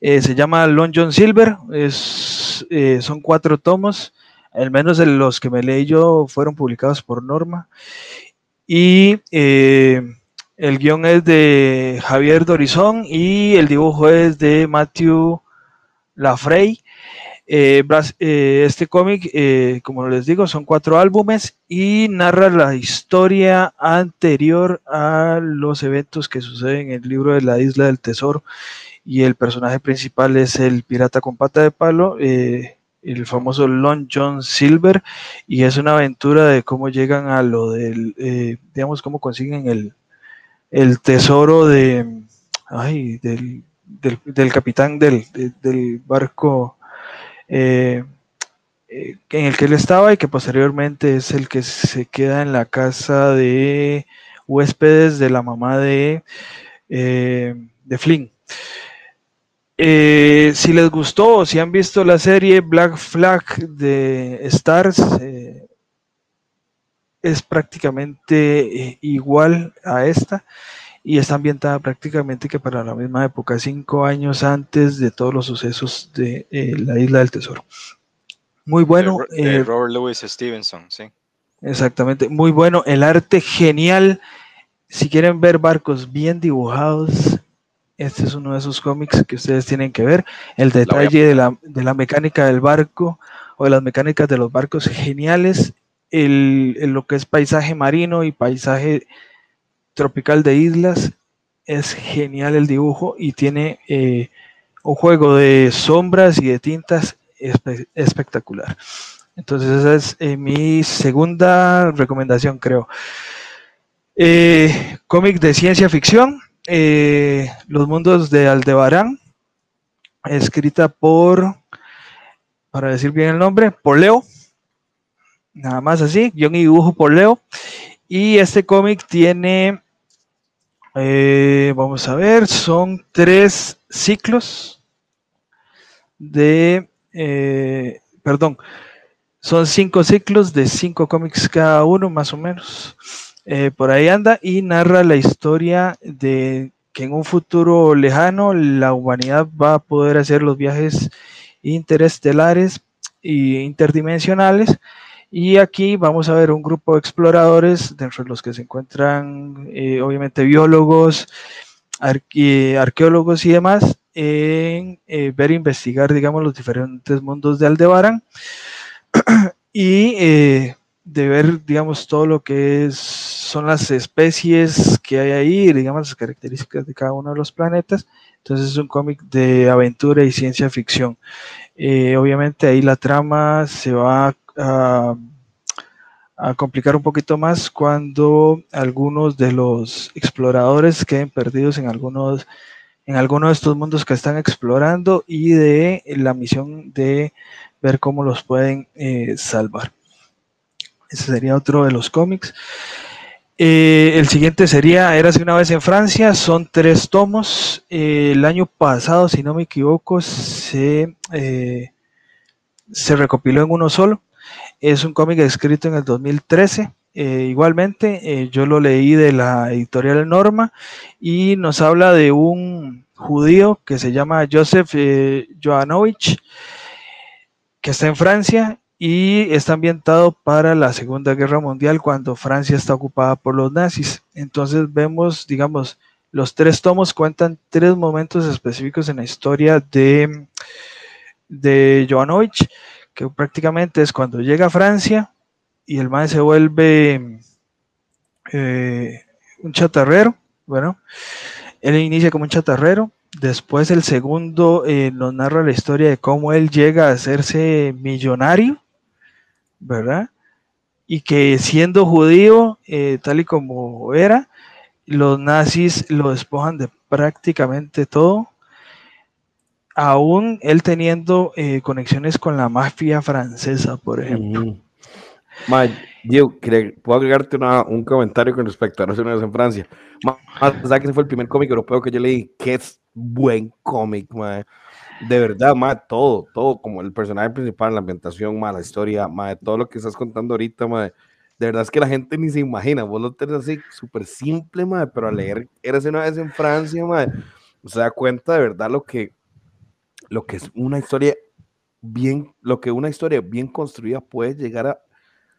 Eh, se llama Long John Silver. Es, son cuatro tomos al menos los que me leí yo fueron publicados por Norma. Y eh, el guion es de Javier Dorizón y el dibujo es de Matthew Lafrey. Eh, eh, este cómic, como les digo, son cuatro álbumes y narra la historia anterior a los eventos que suceden en el libro de la Isla del Tesoro. Y el personaje principal es el pirata con pata de palo, el famoso Long John Silver, y es una aventura de cómo llegan a lo del, eh, digamos, cómo consiguen el, el tesoro de, ay, del, del, capitán del, del barco eh, eh, en el que él estaba y que posteriormente es el que se queda en la casa de huéspedes de la mamá de, de Flynn. Eh, si les gustó si han visto la serie Black Flag de Stars, eh, es prácticamente eh, igual a esta y está ambientada prácticamente que para la misma época, cinco años antes de todos los sucesos de la Isla del Tesoro. Muy bueno. Robert Louis Stevenson, sí. Exactamente, muy bueno. El arte genial. Si quieren ver barcos bien dibujados, este es uno de esos cómics que ustedes tienen que ver. El detalle de la, mecánica del barco o de las mecánicas de los barcos geniales. El, lo que es paisaje marino y paisaje tropical de islas. Es genial el dibujo y tiene eh, un juego de sombras y de tintas espectacular. Entonces esa es eh, mi segunda recomendación, creo. Eh, cómic de ciencia ficción, Los mundos de Aldebarán, escrita por, para decir bien el nombre, por Leo. Nada más así, guion y dibujo por Leo. Y este cómic tiene, eh, vamos a ver, son tres ciclos de, eh, perdón, son cinco ciclos de cinco cómics cada uno, más o menos. Eh, por ahí anda y narra la historia de que en un futuro lejano la humanidad va a poder hacer los viajes interestelares e interdimensionales. Y aquí vamos a ver un grupo de exploradores, dentro de los que se encuentran eh, obviamente biólogos, arqueólogos y demás, en eh, ver e investigar, digamos, los diferentes mundos de Aldebaran y de ver, digamos, todo lo que es, son las especies que hay ahí, digamos, las características de cada uno de los planetas. Entonces es un cómic de aventura y ciencia ficción. Eh, obviamente ahí la trama se va a, a, complicar un poquito más cuando algunos de los exploradores queden perdidos en algunos, en algunos de estos mundos que están explorando y de la misión de ver cómo los pueden eh, salvar. Ese sería otro de los cómics. Eh, el siguiente sería Érase una vez en Francia, son tres tomos. Eh, el año pasado, si no me equivoco, se, se recopiló en uno solo. Es un cómic escrito en el 2013. igualmente, yo lo leí de la editorial Norma y nos habla de un judío que se llama Joseph Joanovich, que está en Francia y está ambientado para la Segunda Guerra Mundial cuando Francia está ocupada por los nazis. Entonces vemos, digamos, los tres tomos cuentan tres momentos específicos en la historia de, de Jovanovich, que prácticamente es cuando llega a Francia y el man se vuelve eh, un chatarrero, bueno, él inicia como un chatarrero, después el segundo eh, nos narra la historia de cómo él llega a hacerse millonario, ¿verdad? Y que siendo judío, eh, tal y como era, los nazis lo despojan de prácticamente todo, aún él teniendo eh, conexiones con la mafia francesa, por ejemplo. yo puedo agregarte un comentario con respecto a Naciones en Francia. Más, que ese fue el primer cómic europeo que yo leí, que es buen cómic, de verdad, más todo, todo, como el personaje principal, la ambientación, más la historia, más todo lo que estás contando ahorita, más de verdad es que la gente ni se imagina, vos lo tenés así súper simple, madre, pero al leer Eres una vez en Francia, madre, se da cuenta de verdad lo que, lo que es una historia bien, lo que una historia bien construida puede llegar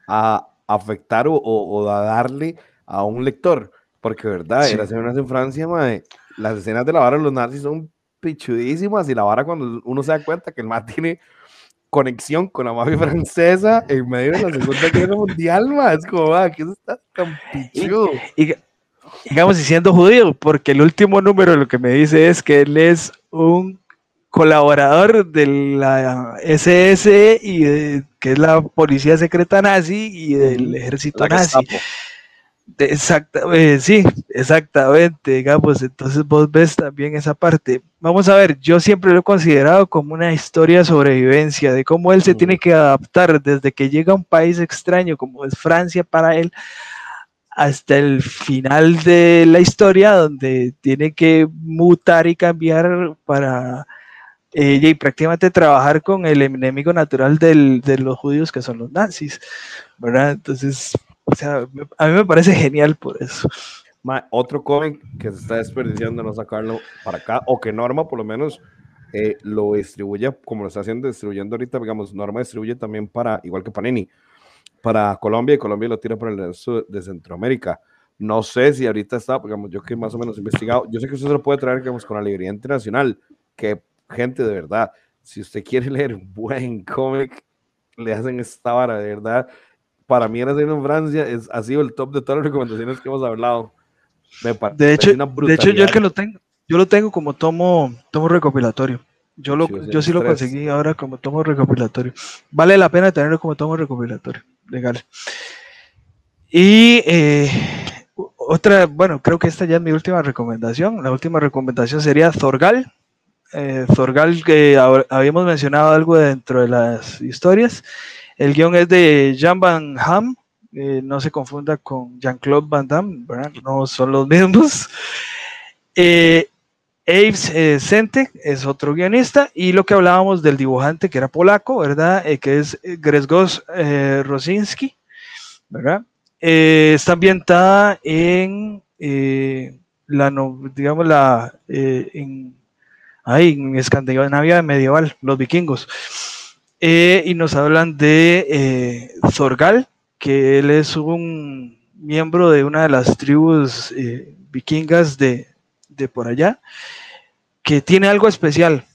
a, afectar o, a darle a un lector, porque verdad, sí. Eres una vez en Francia, madre, las escenas de la vara de los nazis son pichudísimas y la vara cuando uno se da cuenta que el más tiene conexión con la mafia francesa en medio de la Segunda Guerra Mundial, es como, va, ¿qué está tan pichudo? Y, digamos, y siendo judío, porque el último número lo que me dice es que él es un colaborador de la SS y que es la policía secreta nazi y del ejército nazi. Exactamente, eh, sí, exactamente, digamos, entonces vos ves también esa parte. Vamos a ver, yo siempre lo he considerado como una historia de sobrevivencia, de cómo él se tiene que adaptar desde que llega a un país extraño como es Francia para él, hasta el final de la historia, donde tiene que mutar y cambiar para eh, y prácticamente trabajar con el enemigo natural del, de los judíos que son los nazis, ¿verdad? Entonces, o sea, a mí me parece genial por eso. otro cómic que se está desperdiciando no sacarlo para acá, o que Norma por lo menos eh, lo distribuye como lo está haciendo, distribuyendo ahorita, digamos, Norma distribuye también para, igual que Panini, para Colombia y Colombia lo tira para el resto de Centroamérica. No sé si ahorita está, digamos, yo que más o menos he investigado, yo sé que usted se lo puede traer, digamos, con la librería internacional, que gente de verdad, si usted quiere leer un buen cómic, le hacen esta vara, de verdad para mí Era en Francia es, ha sido el top de todas las recomendaciones que hemos hablado. de, hecho, de hecho, yo que lo tengo, yo lo tengo como tomo, tomo recopilatorio. Yo, lo, yo sí lo conseguí ahora como tomo recopilatorio. Vale la pena tenerlo como tomo recopilatorio. Legal. Y eh, otra, bueno, creo que esta ya es mi última recomendación. La última recomendación sería Zorgal. Eh, Zorgal, que habíamos mencionado algo dentro de las historias. El guion es de Jan Van Ham, eh, no se confunda con Jean-Claude Van Damme, no son los mismos. Eh, Abe Sente es otro guionista y lo que hablábamos del dibujante que era polaco, ¿verdad? que es Grzegorz Rosinski, ¿verdad? Eh, está ambientada en eh, la, digamos, la, eh, en, ahí, en Escandinavia medieval, los vikingos. y nos hablan de Zorgal, que él es un miembro de una de las tribus vikingas de, de por allá, que tiene algo especial.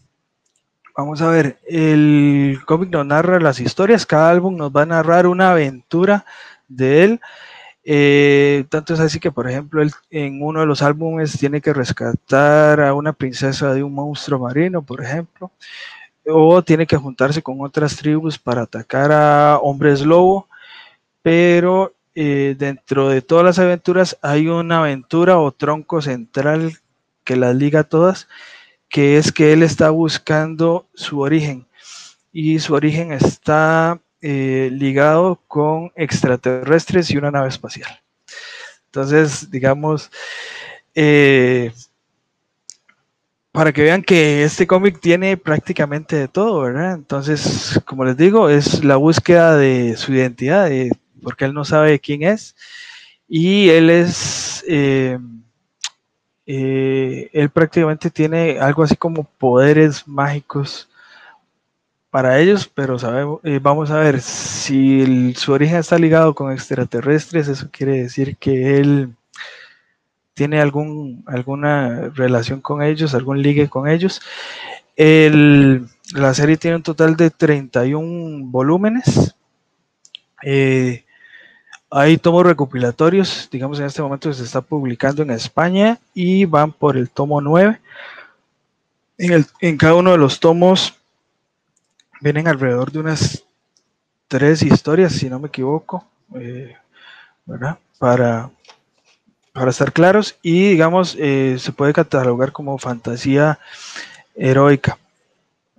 Vamos a ver, el cómic nos narra las historias, cada álbum nos va a narrar una aventura de él. Eh, tanto es así que, por ejemplo, él, en uno de los álbumes tiene que rescatar a una princesa de un monstruo marino, por ejemplo, o tiene que juntarse con otras tribus para atacar a hombres lobo, pero eh, dentro de todas las aventuras hay una aventura o tronco central que las liga todas, que es que él está buscando su origen y su origen está eh, ligado con extraterrestres y una nave espacial. Entonces, digamos, eh, para que vean que este cómic tiene prácticamente de todo, ¿verdad? Entonces, como les digo, es la búsqueda de su identidad, porque él no sabe quién es, y él es, eh, él prácticamente tiene algo así como poderes mágicos para ellos, pero sabemos, eh, vamos a ver, si su origen está ligado con extraterrestres, eso quiere decir que él tiene algún, alguna relación con ellos, algún ligue con ellos. la serie tiene un total de 31 volúmenes. Eh, hay tomos recopilatorios, digamos en este momento se está publicando en España y van por el tomo 9. En, cada uno de los tomos vienen alrededor de unas tres historias, si no me equivoco, eh. Para, para estar claros y digamos, eh, se puede catalogar como fantasía heroica.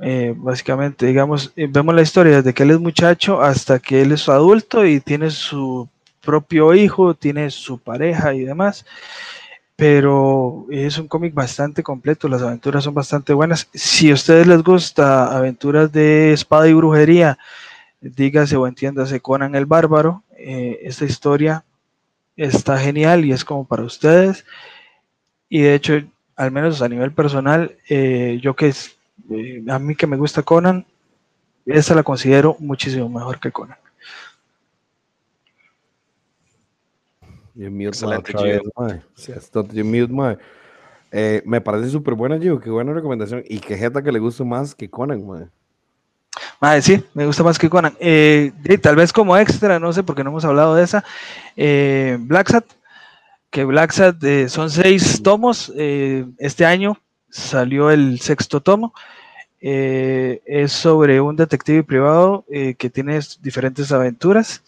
Eh, básicamente, digamos, vemos la historia desde que él es muchacho hasta que él es adulto y tiene su propio hijo, tiene su pareja y demás pero es un cómic bastante completo, las aventuras son bastante buenas. Si a ustedes les gusta aventuras de espada y brujería, dígase o entiéndase Conan el Bárbaro, eh, esta historia está genial y es como para ustedes. Y de hecho, al menos a nivel personal, eh, yo que es, eh, a mí que me gusta Conan, esta la considero muchísimo mejor que Conan. Yo eh, me parece súper buena, Gio. Qué buena recomendación. Y qué jeta que le gusta más que Conan, madre. sí, me gusta más que Conan. Eh, tal vez como extra, no sé, porque no hemos hablado de esa. Eh, Black Sat, que Black Sat son seis tomos. este año salió el sexto tomo. es sobre un detective privado que tiene diferentes aventuras.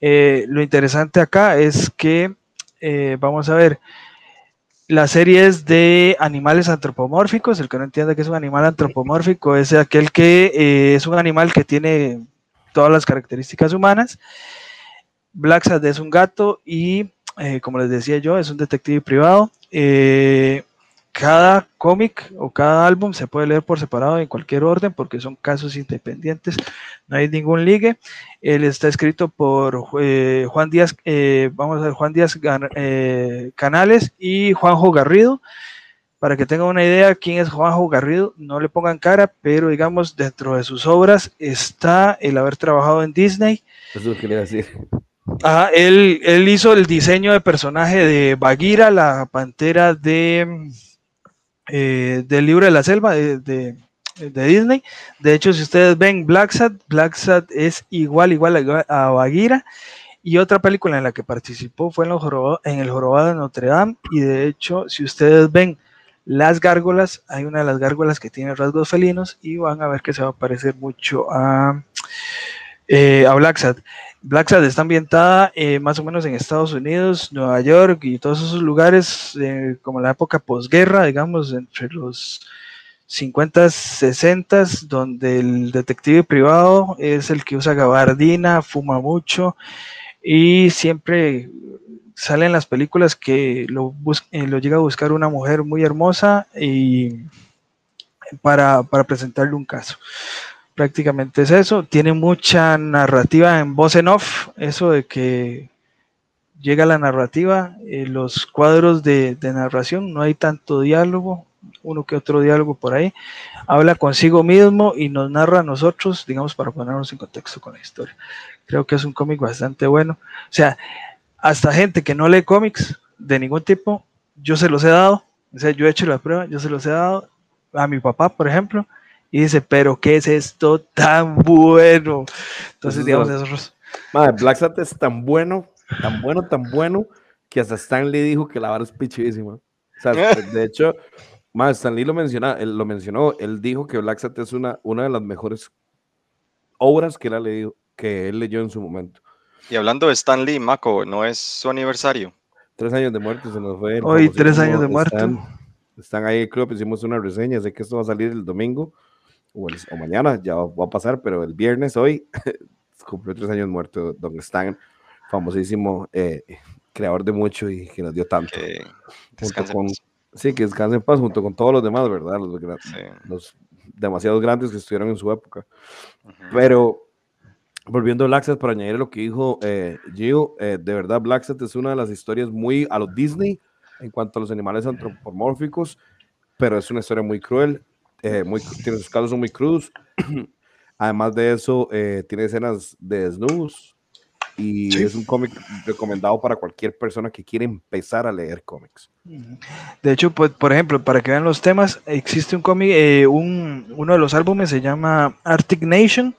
Eh, lo interesante acá es que, eh, vamos a ver, la serie es de animales antropomórficos. El que no entienda que es un animal antropomórfico es aquel que eh, es un animal que tiene todas las características humanas. Black es un gato y, como les decía yo, es un detective privado cada cómic o cada álbum se puede leer por separado en cualquier orden porque son casos independientes, no hay ningún ligue. Él está escrito por eh, Juan Díaz, eh, vamos a ver, Juan Díaz eh, Canales y Juanjo Garrido. Para que tengan una idea quién es Juanjo Garrido, no le pongan cara, pero digamos dentro de sus obras está el haber trabajado en Disney. Eso quería decir. él, él hizo el diseño de personaje de Bagheera, la pantera de eh, del libro de la selva de, Disney. De hecho, si ustedes ven Black Sat, Black Sat es igual, igual a, Bagheera. Y otra película en la que participó fue en, El Jorobado de Notre Dame. Y de hecho, si ustedes ven las gárgolas, hay una de las gárgolas que tiene rasgos felinos y van a ver que se va a parecer mucho a, eh, Black Sat. Black Sad está ambientada eh, más o menos en Estados Unidos, Nueva York y todos esos lugares, eh, como la época posguerra, digamos, entre los 50, 60, donde el detective privado es el que usa gabardina, fuma mucho y siempre salen las películas que lo, eh, lo llega a buscar una mujer muy hermosa y para presentarle un caso prácticamente es eso. Tiene mucha narrativa en voz en off, eso de que llega la narrativa, eh, los cuadros de, narración, no hay tanto diálogo, uno que otro diálogo por ahí, habla consigo mismo y nos narra a nosotros, digamos, para ponernos en contexto con la historia. Creo que es un cómic bastante bueno. O sea, hasta gente que no lee cómics de ningún tipo, yo se los he dado, o sea, yo he hecho la prueba, yo se los he dado a mi papá, por ejemplo, y dice, pero ¿qué es esto tan bueno? Entonces, digamos, eso. Madre, Black Sat es tan bueno, tan bueno, tan bueno, que hasta Stan Lee dijo que la vara es pichísima. O sea, de hecho, más Stan Lee lo, menciona, él lo mencionó, él dijo que Black Sat es una, una de las mejores obras que él, ha leído, que él leyó en su momento. Y hablando de Stan Lee, Mako, ¿no es su aniversario? Tres años de muerte se nos fue. Hoy, tres años de muerte. Están, ahí, el club, hicimos una reseña, sé que esto va a salir el domingo o, mañana, ya va, a pasar, pero el viernes hoy cumplió tres años muerto Don Stan, famosísimo eh, creador de mucho y que nos dio tanto. sí, que descanse en paz junto con todos los demás, ¿verdad? Los, demasiados grandes que estuvieron en su época. Pero volviendo a Black para añadir lo que dijo eh, Gio, eh, de verdad Black es una de las historias muy a los Disney en cuanto a los animales antropomórficos, pero es una historia muy cruel. Eh, muy, tiene sus casos son muy crudos. Además de eso, eh, tiene escenas de desnudos y es un cómic recomendado para cualquier persona que quiera empezar a leer cómics. De hecho, pues, por ejemplo, para que vean los temas, existe un cómic, eh, un, uno de los álbumes se llama Arctic Nation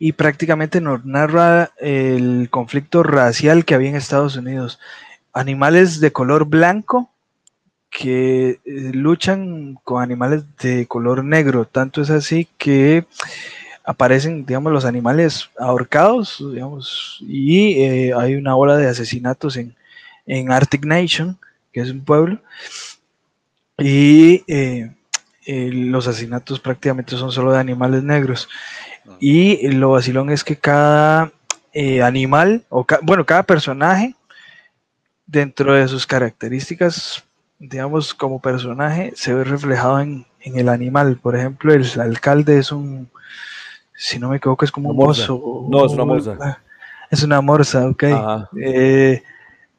y prácticamente nos narra el conflicto racial que había en Estados Unidos. Animales de color blanco que eh, luchan con animales de color negro. Tanto es así que aparecen, digamos, los animales ahorcados, digamos, y eh, hay una ola de asesinatos en, Arctic Nation, que es un pueblo, y eh, los asesinatos prácticamente son solo de animales negros. Ah. Y lo vacilón es que cada animal, o bueno, cada personaje, dentro de sus características digamos, como personaje se ve reflejado en, el animal. Por ejemplo, el alcalde es un, si no me equivoco, es como un oso. No, es una morsa. Ah, es una morsa, ok. Eh,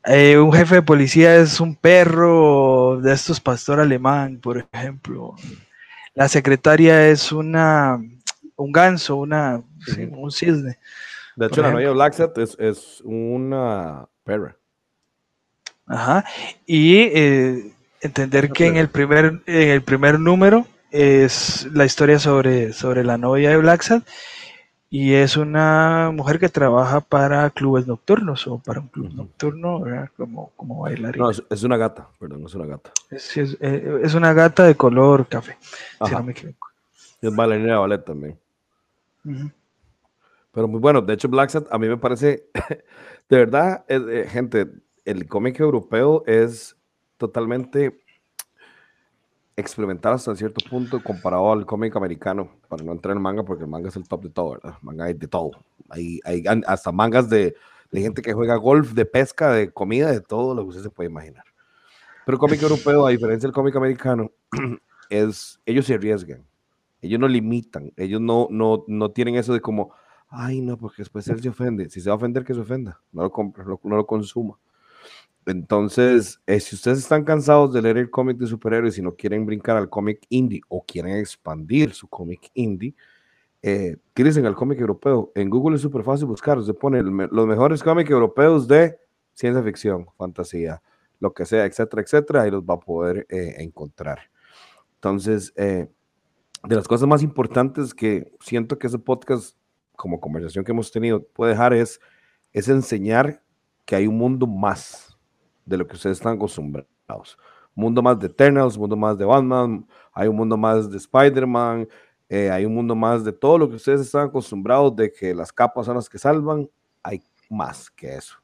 eh, un jefe de policía es un perro de estos pastor alemán, por ejemplo. La secretaria es una un ganso, una, un cisne. De hecho, la novia Black es, es una perra. Ajá. Y eh, entender que en el primer, en el primer número es la historia sobre, sobre la novia de Black y es una mujer que trabaja para clubes nocturnos o para un club nocturno como, como bailarina. No, es, una gata, perdón, es una gata. Es, eh, es, una gata de color café, si no me equivoco. Es bailarina de ballet también. Pero muy bueno, de hecho Black a mí me parece, de verdad, eh, gente, el cómic europeo es totalmente experimental hasta cierto punto comparado al cómic americano, para no entrar en manga, porque el manga es el top de todo, ¿verdad? Manga hay de todo. Hay, hay hasta mangas de, de, gente que juega golf, de pesca, de comida, de todo lo que usted se puede imaginar. Pero el cómic europeo, a diferencia del cómic americano, es, ellos se arriesgan, ellos no limitan, ellos no, no, no tienen eso de como, ay, no, porque después él se ofende. Si se va a ofender, que se ofenda, no lo compre, no lo consuma. Entonces, eh, si ustedes están cansados de leer el cómic de superhéroes y no quieren brincar al cómic indie o quieren expandir su cómic indie, eh, tírense al cómic europeo. En Google es súper fácil buscar. Se pone los mejores cómics europeos de ciencia ficción, fantasía, lo que sea, etcétera, etcétera, y los va a poder eh, encontrar. Entonces, eh, de las cosas más importantes que siento que ese podcast, como conversación que hemos tenido, puede dejar es, es enseñar que hay un mundo más de lo que ustedes están acostumbrados. Mundo más de Eternals, mundo más de Batman, hay un mundo más de Spider-Man, eh, hay un mundo más de todo lo que ustedes están acostumbrados de que las capas son las que salvan, hay más que eso.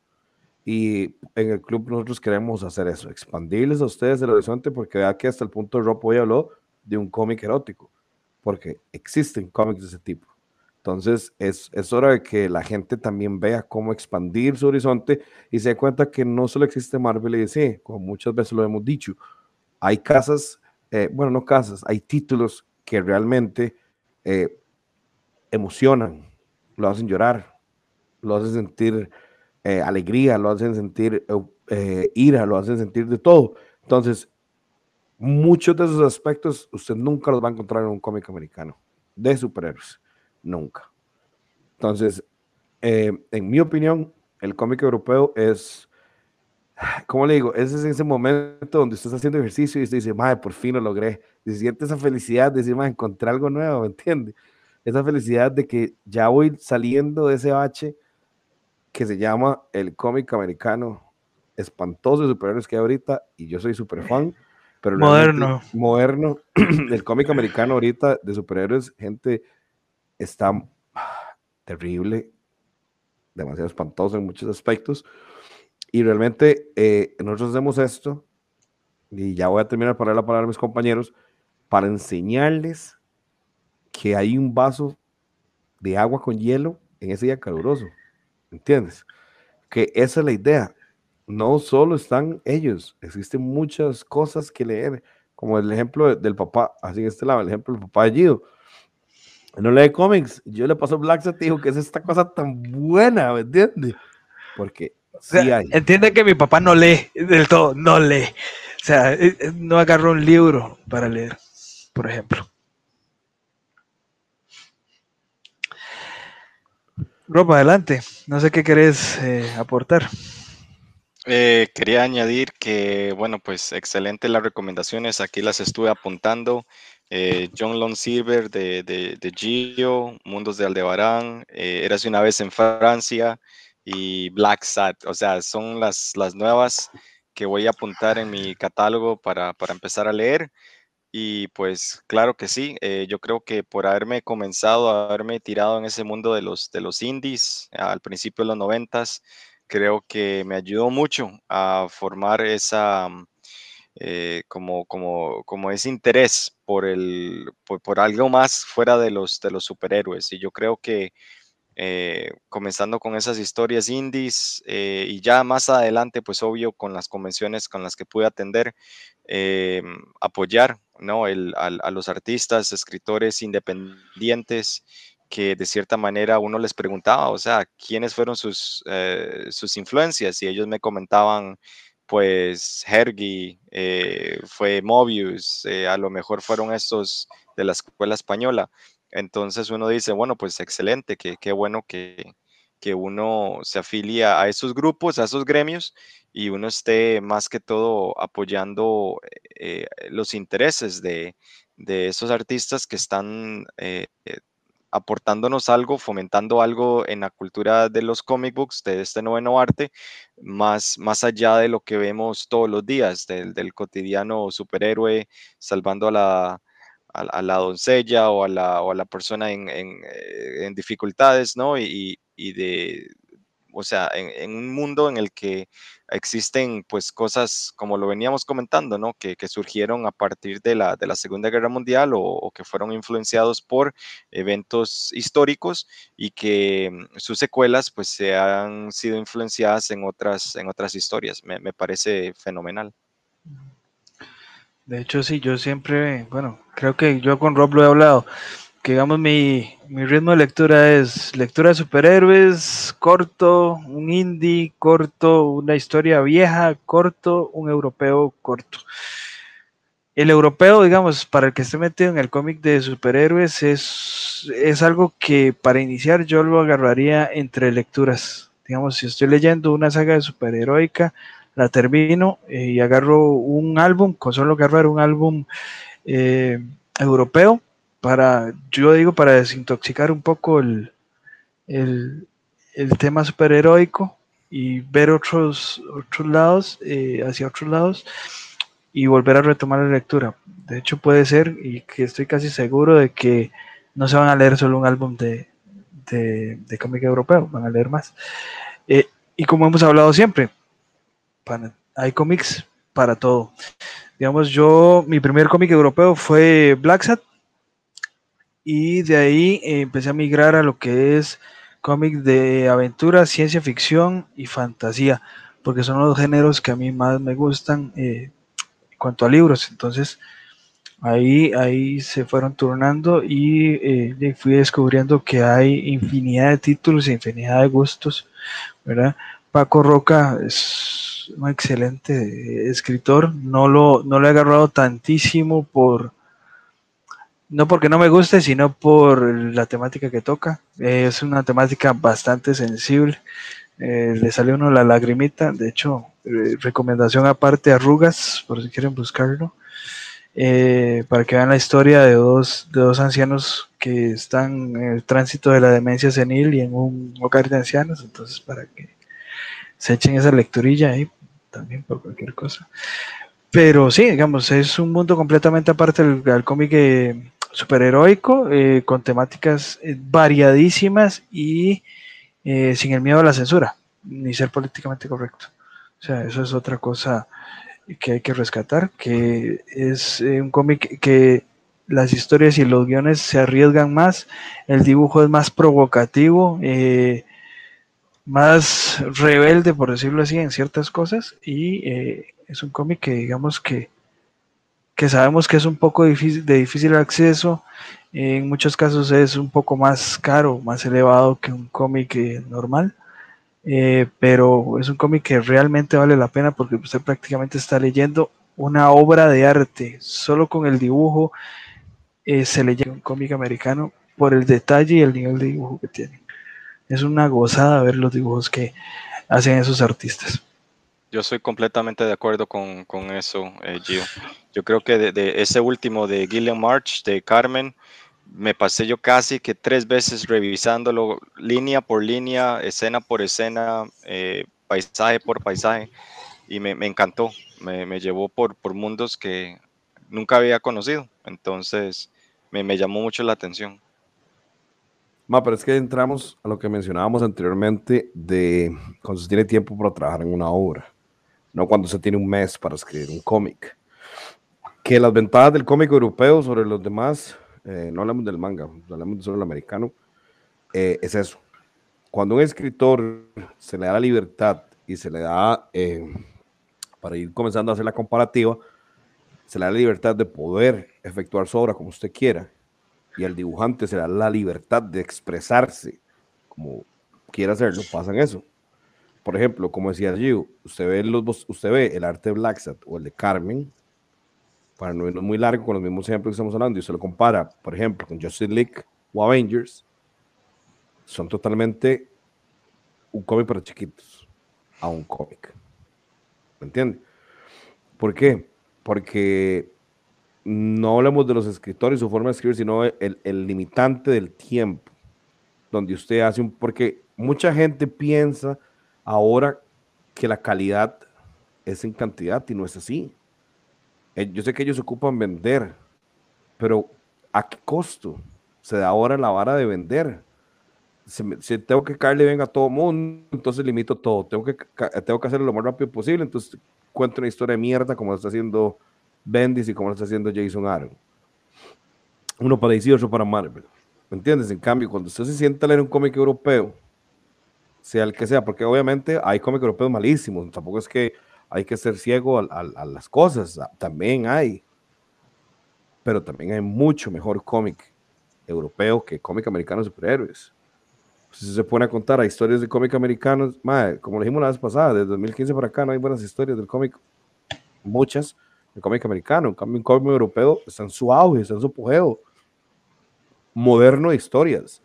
Y en el club nosotros queremos hacer eso, expandirles a ustedes el horizonte, porque vea que hasta el punto Rob hoy habló de un cómic erótico, porque existen cómics de ese tipo. Entonces es, es hora de que la gente también vea cómo expandir su horizonte y se dé cuenta que no solo existe Marvel y DC, como muchas veces lo hemos dicho, hay casas, eh, bueno, no casas, hay títulos que realmente eh, emocionan, lo hacen llorar, lo hacen sentir eh, alegría, lo hacen sentir ira, lo hacen sentir de todo. Entonces, muchos de esos aspectos usted nunca los va a encontrar en un cómic americano de superhéroes nunca. Entonces, eh, en mi opinión, el cómic europeo es, ¿cómo le digo? Ese es ese momento donde usted está haciendo ejercicio y usted dice, madre, por fin lo logré. Y siente esa felicidad de decir, madre, encontré algo nuevo, ¿me entiende? Esa felicidad de que ya voy saliendo de ese bache que se llama el cómic americano espantoso de superhéroes que hay ahorita y yo soy super fan. Pero moderno. Moderno. el cómic americano ahorita de superhéroes, gente está terrible, demasiado espantoso en muchos aspectos. Y realmente eh, nosotros hacemos esto, y ya voy a terminar para la palabra a mis compañeros, para enseñarles que hay un vaso de agua con hielo en ese día caluroso. ¿Entiendes? Que esa es la idea. No solo están ellos, existen muchas cosas que leer, como el ejemplo del papá, así en este lado, el ejemplo del papá de Gido no lee cómics. Yo le paso Black Set y dijo que es esta cosa tan buena, ¿me entiendes? Porque sí hay. Entiende que mi papá no lee del todo, no lee. O sea, eh, eh, no agarró un libro para leer, por ejemplo. Ropa, adelante. No sé qué querés eh, aportar. quería añadir que, bueno, pues excelente las recomendaciones. Aquí las estuve apuntando. Eh, John Long Silver de, de, Gio, Mundos de Aldebarán, eh, Eras una vez en Francia y Black Sat. O sea, son las, las nuevas que voy a apuntar en mi catálogo para, empezar a leer. Y pues claro que sí, eh, yo creo que por haberme comenzado, haberme tirado en ese mundo de los, de los indies al principio de los noventas, creo que me ayudó mucho a formar esa, eh, como, como, como ese interés por, el, por, algo más fuera de los, de los superhéroes. Y yo creo que eh, comenzando con esas historias indies eh, y ya más adelante, pues obvio, con las convenciones con las que pude atender, apoyar ¿no? El, a, los artistas, escritores independientes que de cierta manera uno les preguntaba, o sea, quiénes fueron sus, sus influencias y ellos me comentaban pues Hergy, eh, fue Mobius, eh, a lo mejor fueron estos de la escuela española. Entonces uno dice, bueno, pues excelente, que qué bueno que, que uno se afilia a esos grupos, a esos gremios y uno esté más que todo apoyando eh, los intereses de, de, esos artistas que están aportándonos algo, fomentando algo en la cultura de los comic books, de este noveno arte, más, más allá de lo que vemos todos los días, del, del cotidiano superhéroe salvando a la, a, la doncella o a la, o a la persona en, en, eh, en dificultades, ¿no? Y, y, de, o sea, en, un mundo en el que existen pues cosas como lo veníamos comentando, ¿no? Que, surgieron a partir de la, de la Segunda Guerra Mundial o, que fueron influenciados por eventos históricos y que mm, sus secuelas pues se han sido influenciadas en otras, en otras historias. Me, me parece fenomenal. De hecho, sí, yo siempre, bueno, creo que yo con Rob lo he hablado que digamos mi, ritmo de lectura es lectura de superhéroes, corto, un indie, corto, una historia vieja, corto, un europeo, corto. El europeo, digamos, para el que esté metido en el cómic de superhéroes, es, es algo que para iniciar yo lo agarraría entre lecturas. Digamos, si estoy leyendo una saga de superheroica, la termino eh, y agarro un álbum, con solo agarrar un álbum eh, europeo, para, yo digo, para desintoxicar un poco el, el, tema superheroico y ver otros, otros lados, eh, hacia otros lados y volver a retomar la lectura. De hecho, puede ser, y que estoy casi seguro de que no se van a leer solo un álbum de, de, cómic europeo, van a leer más. Eh, y como hemos hablado siempre, hay cómics para todo. Digamos, yo, mi primer cómic europeo fue Black Sat, y de ahí eh, empecé a migrar a lo que es cómic de aventura, ciencia ficción y fantasía, porque son los géneros que a mí más me gustan eh, en cuanto a libros. Entonces, ahí, ahí se fueron turnando y eh, fui descubriendo que hay infinidad de títulos e infinidad de gustos, ¿verdad? Paco Roca es un excelente escritor, no lo, no lo he agarrado tantísimo por no porque no me guste, sino por la temática que toca. Eh, es una temática bastante sensible. Eh, le sale uno la lagrimita. De hecho, eh, recomendación aparte, arrugas, por si quieren buscarlo. para que vean la historia de dos, de dos ancianos que están en el tránsito de la demencia senil y en un hogar de ancianos. Entonces, para que se echen esa lecturilla ahí también por cualquier cosa. Pero sí, digamos, es un mundo completamente aparte del, cómic superheroico, eh, con temáticas eh, variadísimas y eh, sin el miedo a la censura, ni ser políticamente correcto. O sea, eso es otra cosa que hay que rescatar, que es un cómic que las historias y los guiones se arriesgan más, el dibujo es más provocativo, más rebelde, por decirlo así, en ciertas cosas, y es un cómic que digamos que que sabemos que es un poco difícil, de difícil acceso, en muchos casos es un poco más caro, más elevado que un cómic eh, normal, eh, pero es un cómic que realmente vale la pena porque usted prácticamente está leyendo una obra de arte, solo con el dibujo eh, se le llega un cómic americano por el detalle y el nivel de dibujo que tiene. Es una gozada ver los dibujos que hacen esos artistas. Yo soy completamente de acuerdo con, eso, eh, Gio. Yo creo que de, ese último de Gillian March, de Carmen, me pasé yo casi que tres veces revisándolo línea por línea, escena por escena, eh, paisaje por paisaje, y me, encantó. Me, llevó por, por mundos que nunca había conocido. Entonces, me, me llamó mucho la atención. Ma, pero es que entramos a lo que mencionábamos anteriormente de cuando se tiene tiempo para trabajar en una obra no cuando se tiene un mes para escribir un cómic. Que las ventajas del cómic europeo sobre los demás, eh, no hablamos del manga, hablamos solo del americano, eh, es eso. Cuando un escritor se le da la libertad y se le da, eh, para ir comenzando a hacer la comparativa, se le da la libertad de poder efectuar su obra como usted quiera, y al dibujante se le da la libertad de expresarse como quiera hacerlo, pasa en eso por ejemplo, como decía Gio, usted ve, los, usted ve el arte de Blacksat o el de Carmen, para no irnos muy largo con los mismos ejemplos que estamos hablando, y usted lo compara, por ejemplo, con Justice League o Avengers, son totalmente un cómic para chiquitos a un cómic. ¿Me entiende? ¿Por qué? Porque no hablamos de los escritores, su forma de escribir, sino el, el limitante del tiempo, donde usted hace un... Porque mucha gente piensa ahora que la calidad es en cantidad y no es así. Eh, yo sé que ellos ocupan vender, pero ¿a qué costo se da ahora la vara de vender? Si, tengo que caerle bien a todo mundo, entonces limito todo. Tengo que, tengo que hacerlo lo más rápido posible, entonces cuento una historia de mierda como lo está haciendo Bendis y como lo está haciendo Jason Aaron. Uno para DC, otro para Marvel. ¿Me entiendes? En cambio, cuando usted se sienta a leer un cómic europeo, sea el que sea, porque obviamente hay cómics europeos malísimos, tampoco es que hay que ser ciego a, las cosas, también hay, pero también hay mucho mejor cómic europeo que cómic americano de superhéroes. Si se pone a contar a historias de cómic americanos, como lo dijimos la vez pasada, desde 2015 para acá no hay buenas historias del cómic, muchas, de cómic americano, en cambio un cómic europeo está en su auge, está en su apogeo, moderno de historias.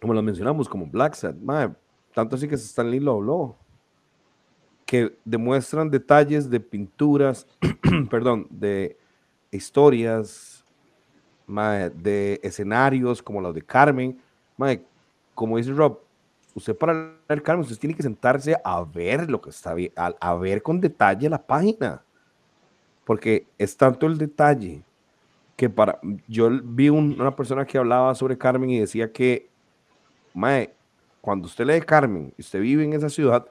Como lo mencionamos, como Black Sad, tanto así que Stan Lee lo habló, que demuestran detalles de pinturas, perdón, de historias, de escenarios como los de Carmen. como dice Rob, usted para leer Carmen, usted tiene que sentarse a ver lo que está bien, a ver con detalle la página, porque es tanto el detalle que para, yo vi una persona que hablaba sobre Carmen y decía que, mae, cuando usted lee Carmen y usted vive en esa ciudad,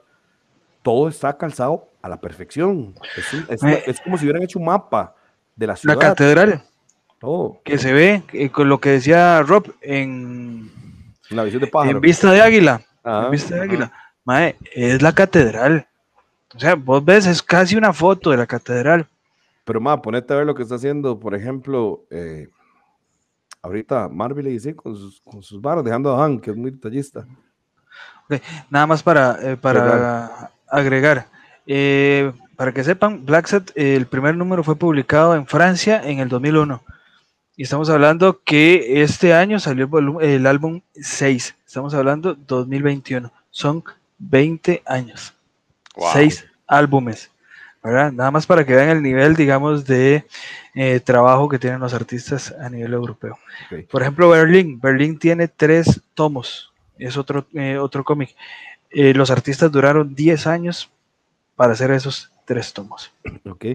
todo está calzado a la perfección. Es, como si hubieran hecho un mapa de la ciudad. La catedral. Todo. Que se ve, eh, con lo que decía Rob, en, la visión de pájaro. En vista de águila. en vista de águila. Mae, es la catedral. O sea, vos ves, es casi una foto de la catedral. Pero, ma, ponete a ver lo que está haciendo, por ejemplo, eh, ahorita Marvel y dice con sus, con sus barras, dejando a Han, que es muy detallista. Nada más para, eh, para agregar. Eh, para que sepan, Black Set, el primer número fue publicado en Francia en el 2001. Y estamos hablando que este año salió el, el álbum 6. Estamos hablando 2021. Son 20 años. 6 álbumes. Nada más para que vean el nivel, digamos, de eh, trabajo que tienen los artistas a nivel europeo. Por ejemplo, Berlín. Berlín tiene tres tomos. Es otro, eh, otro cómic. Eh, los artistas duraron 10 años para hacer esos tres tomos. Ok.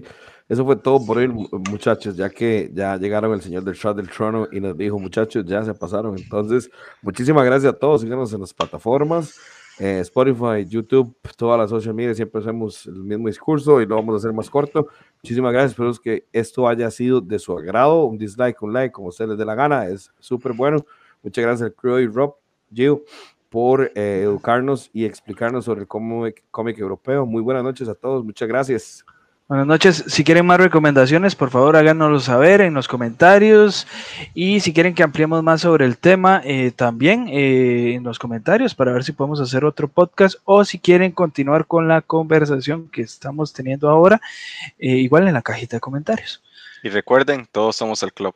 Eso fue todo por hoy, muchachos, ya que ya llegaron el señor del Shot del Trono y nos dijo, muchachos, ya se pasaron. Entonces, muchísimas gracias a todos. Síganos en las plataformas. Eh, Spotify, YouTube, todas las social media, siempre hacemos el mismo discurso y lo vamos a hacer más corto. Muchísimas gracias, espero que esto haya sido de su agrado. Un dislike, un like, como ustedes les dé la gana, es súper bueno. Muchas gracias al crew y Rob, Gio, por eh, educarnos y explicarnos sobre el cómic europeo. Muy buenas noches a todos, muchas gracias. Buenas noches. Si quieren más recomendaciones, por favor háganoslo saber en los comentarios. Y si quieren que ampliemos más sobre el tema, eh, también eh, en los comentarios para ver si podemos hacer otro podcast. O si quieren continuar con la conversación que estamos teniendo ahora, eh, igual en la cajita de comentarios. Y recuerden, todos somos el club.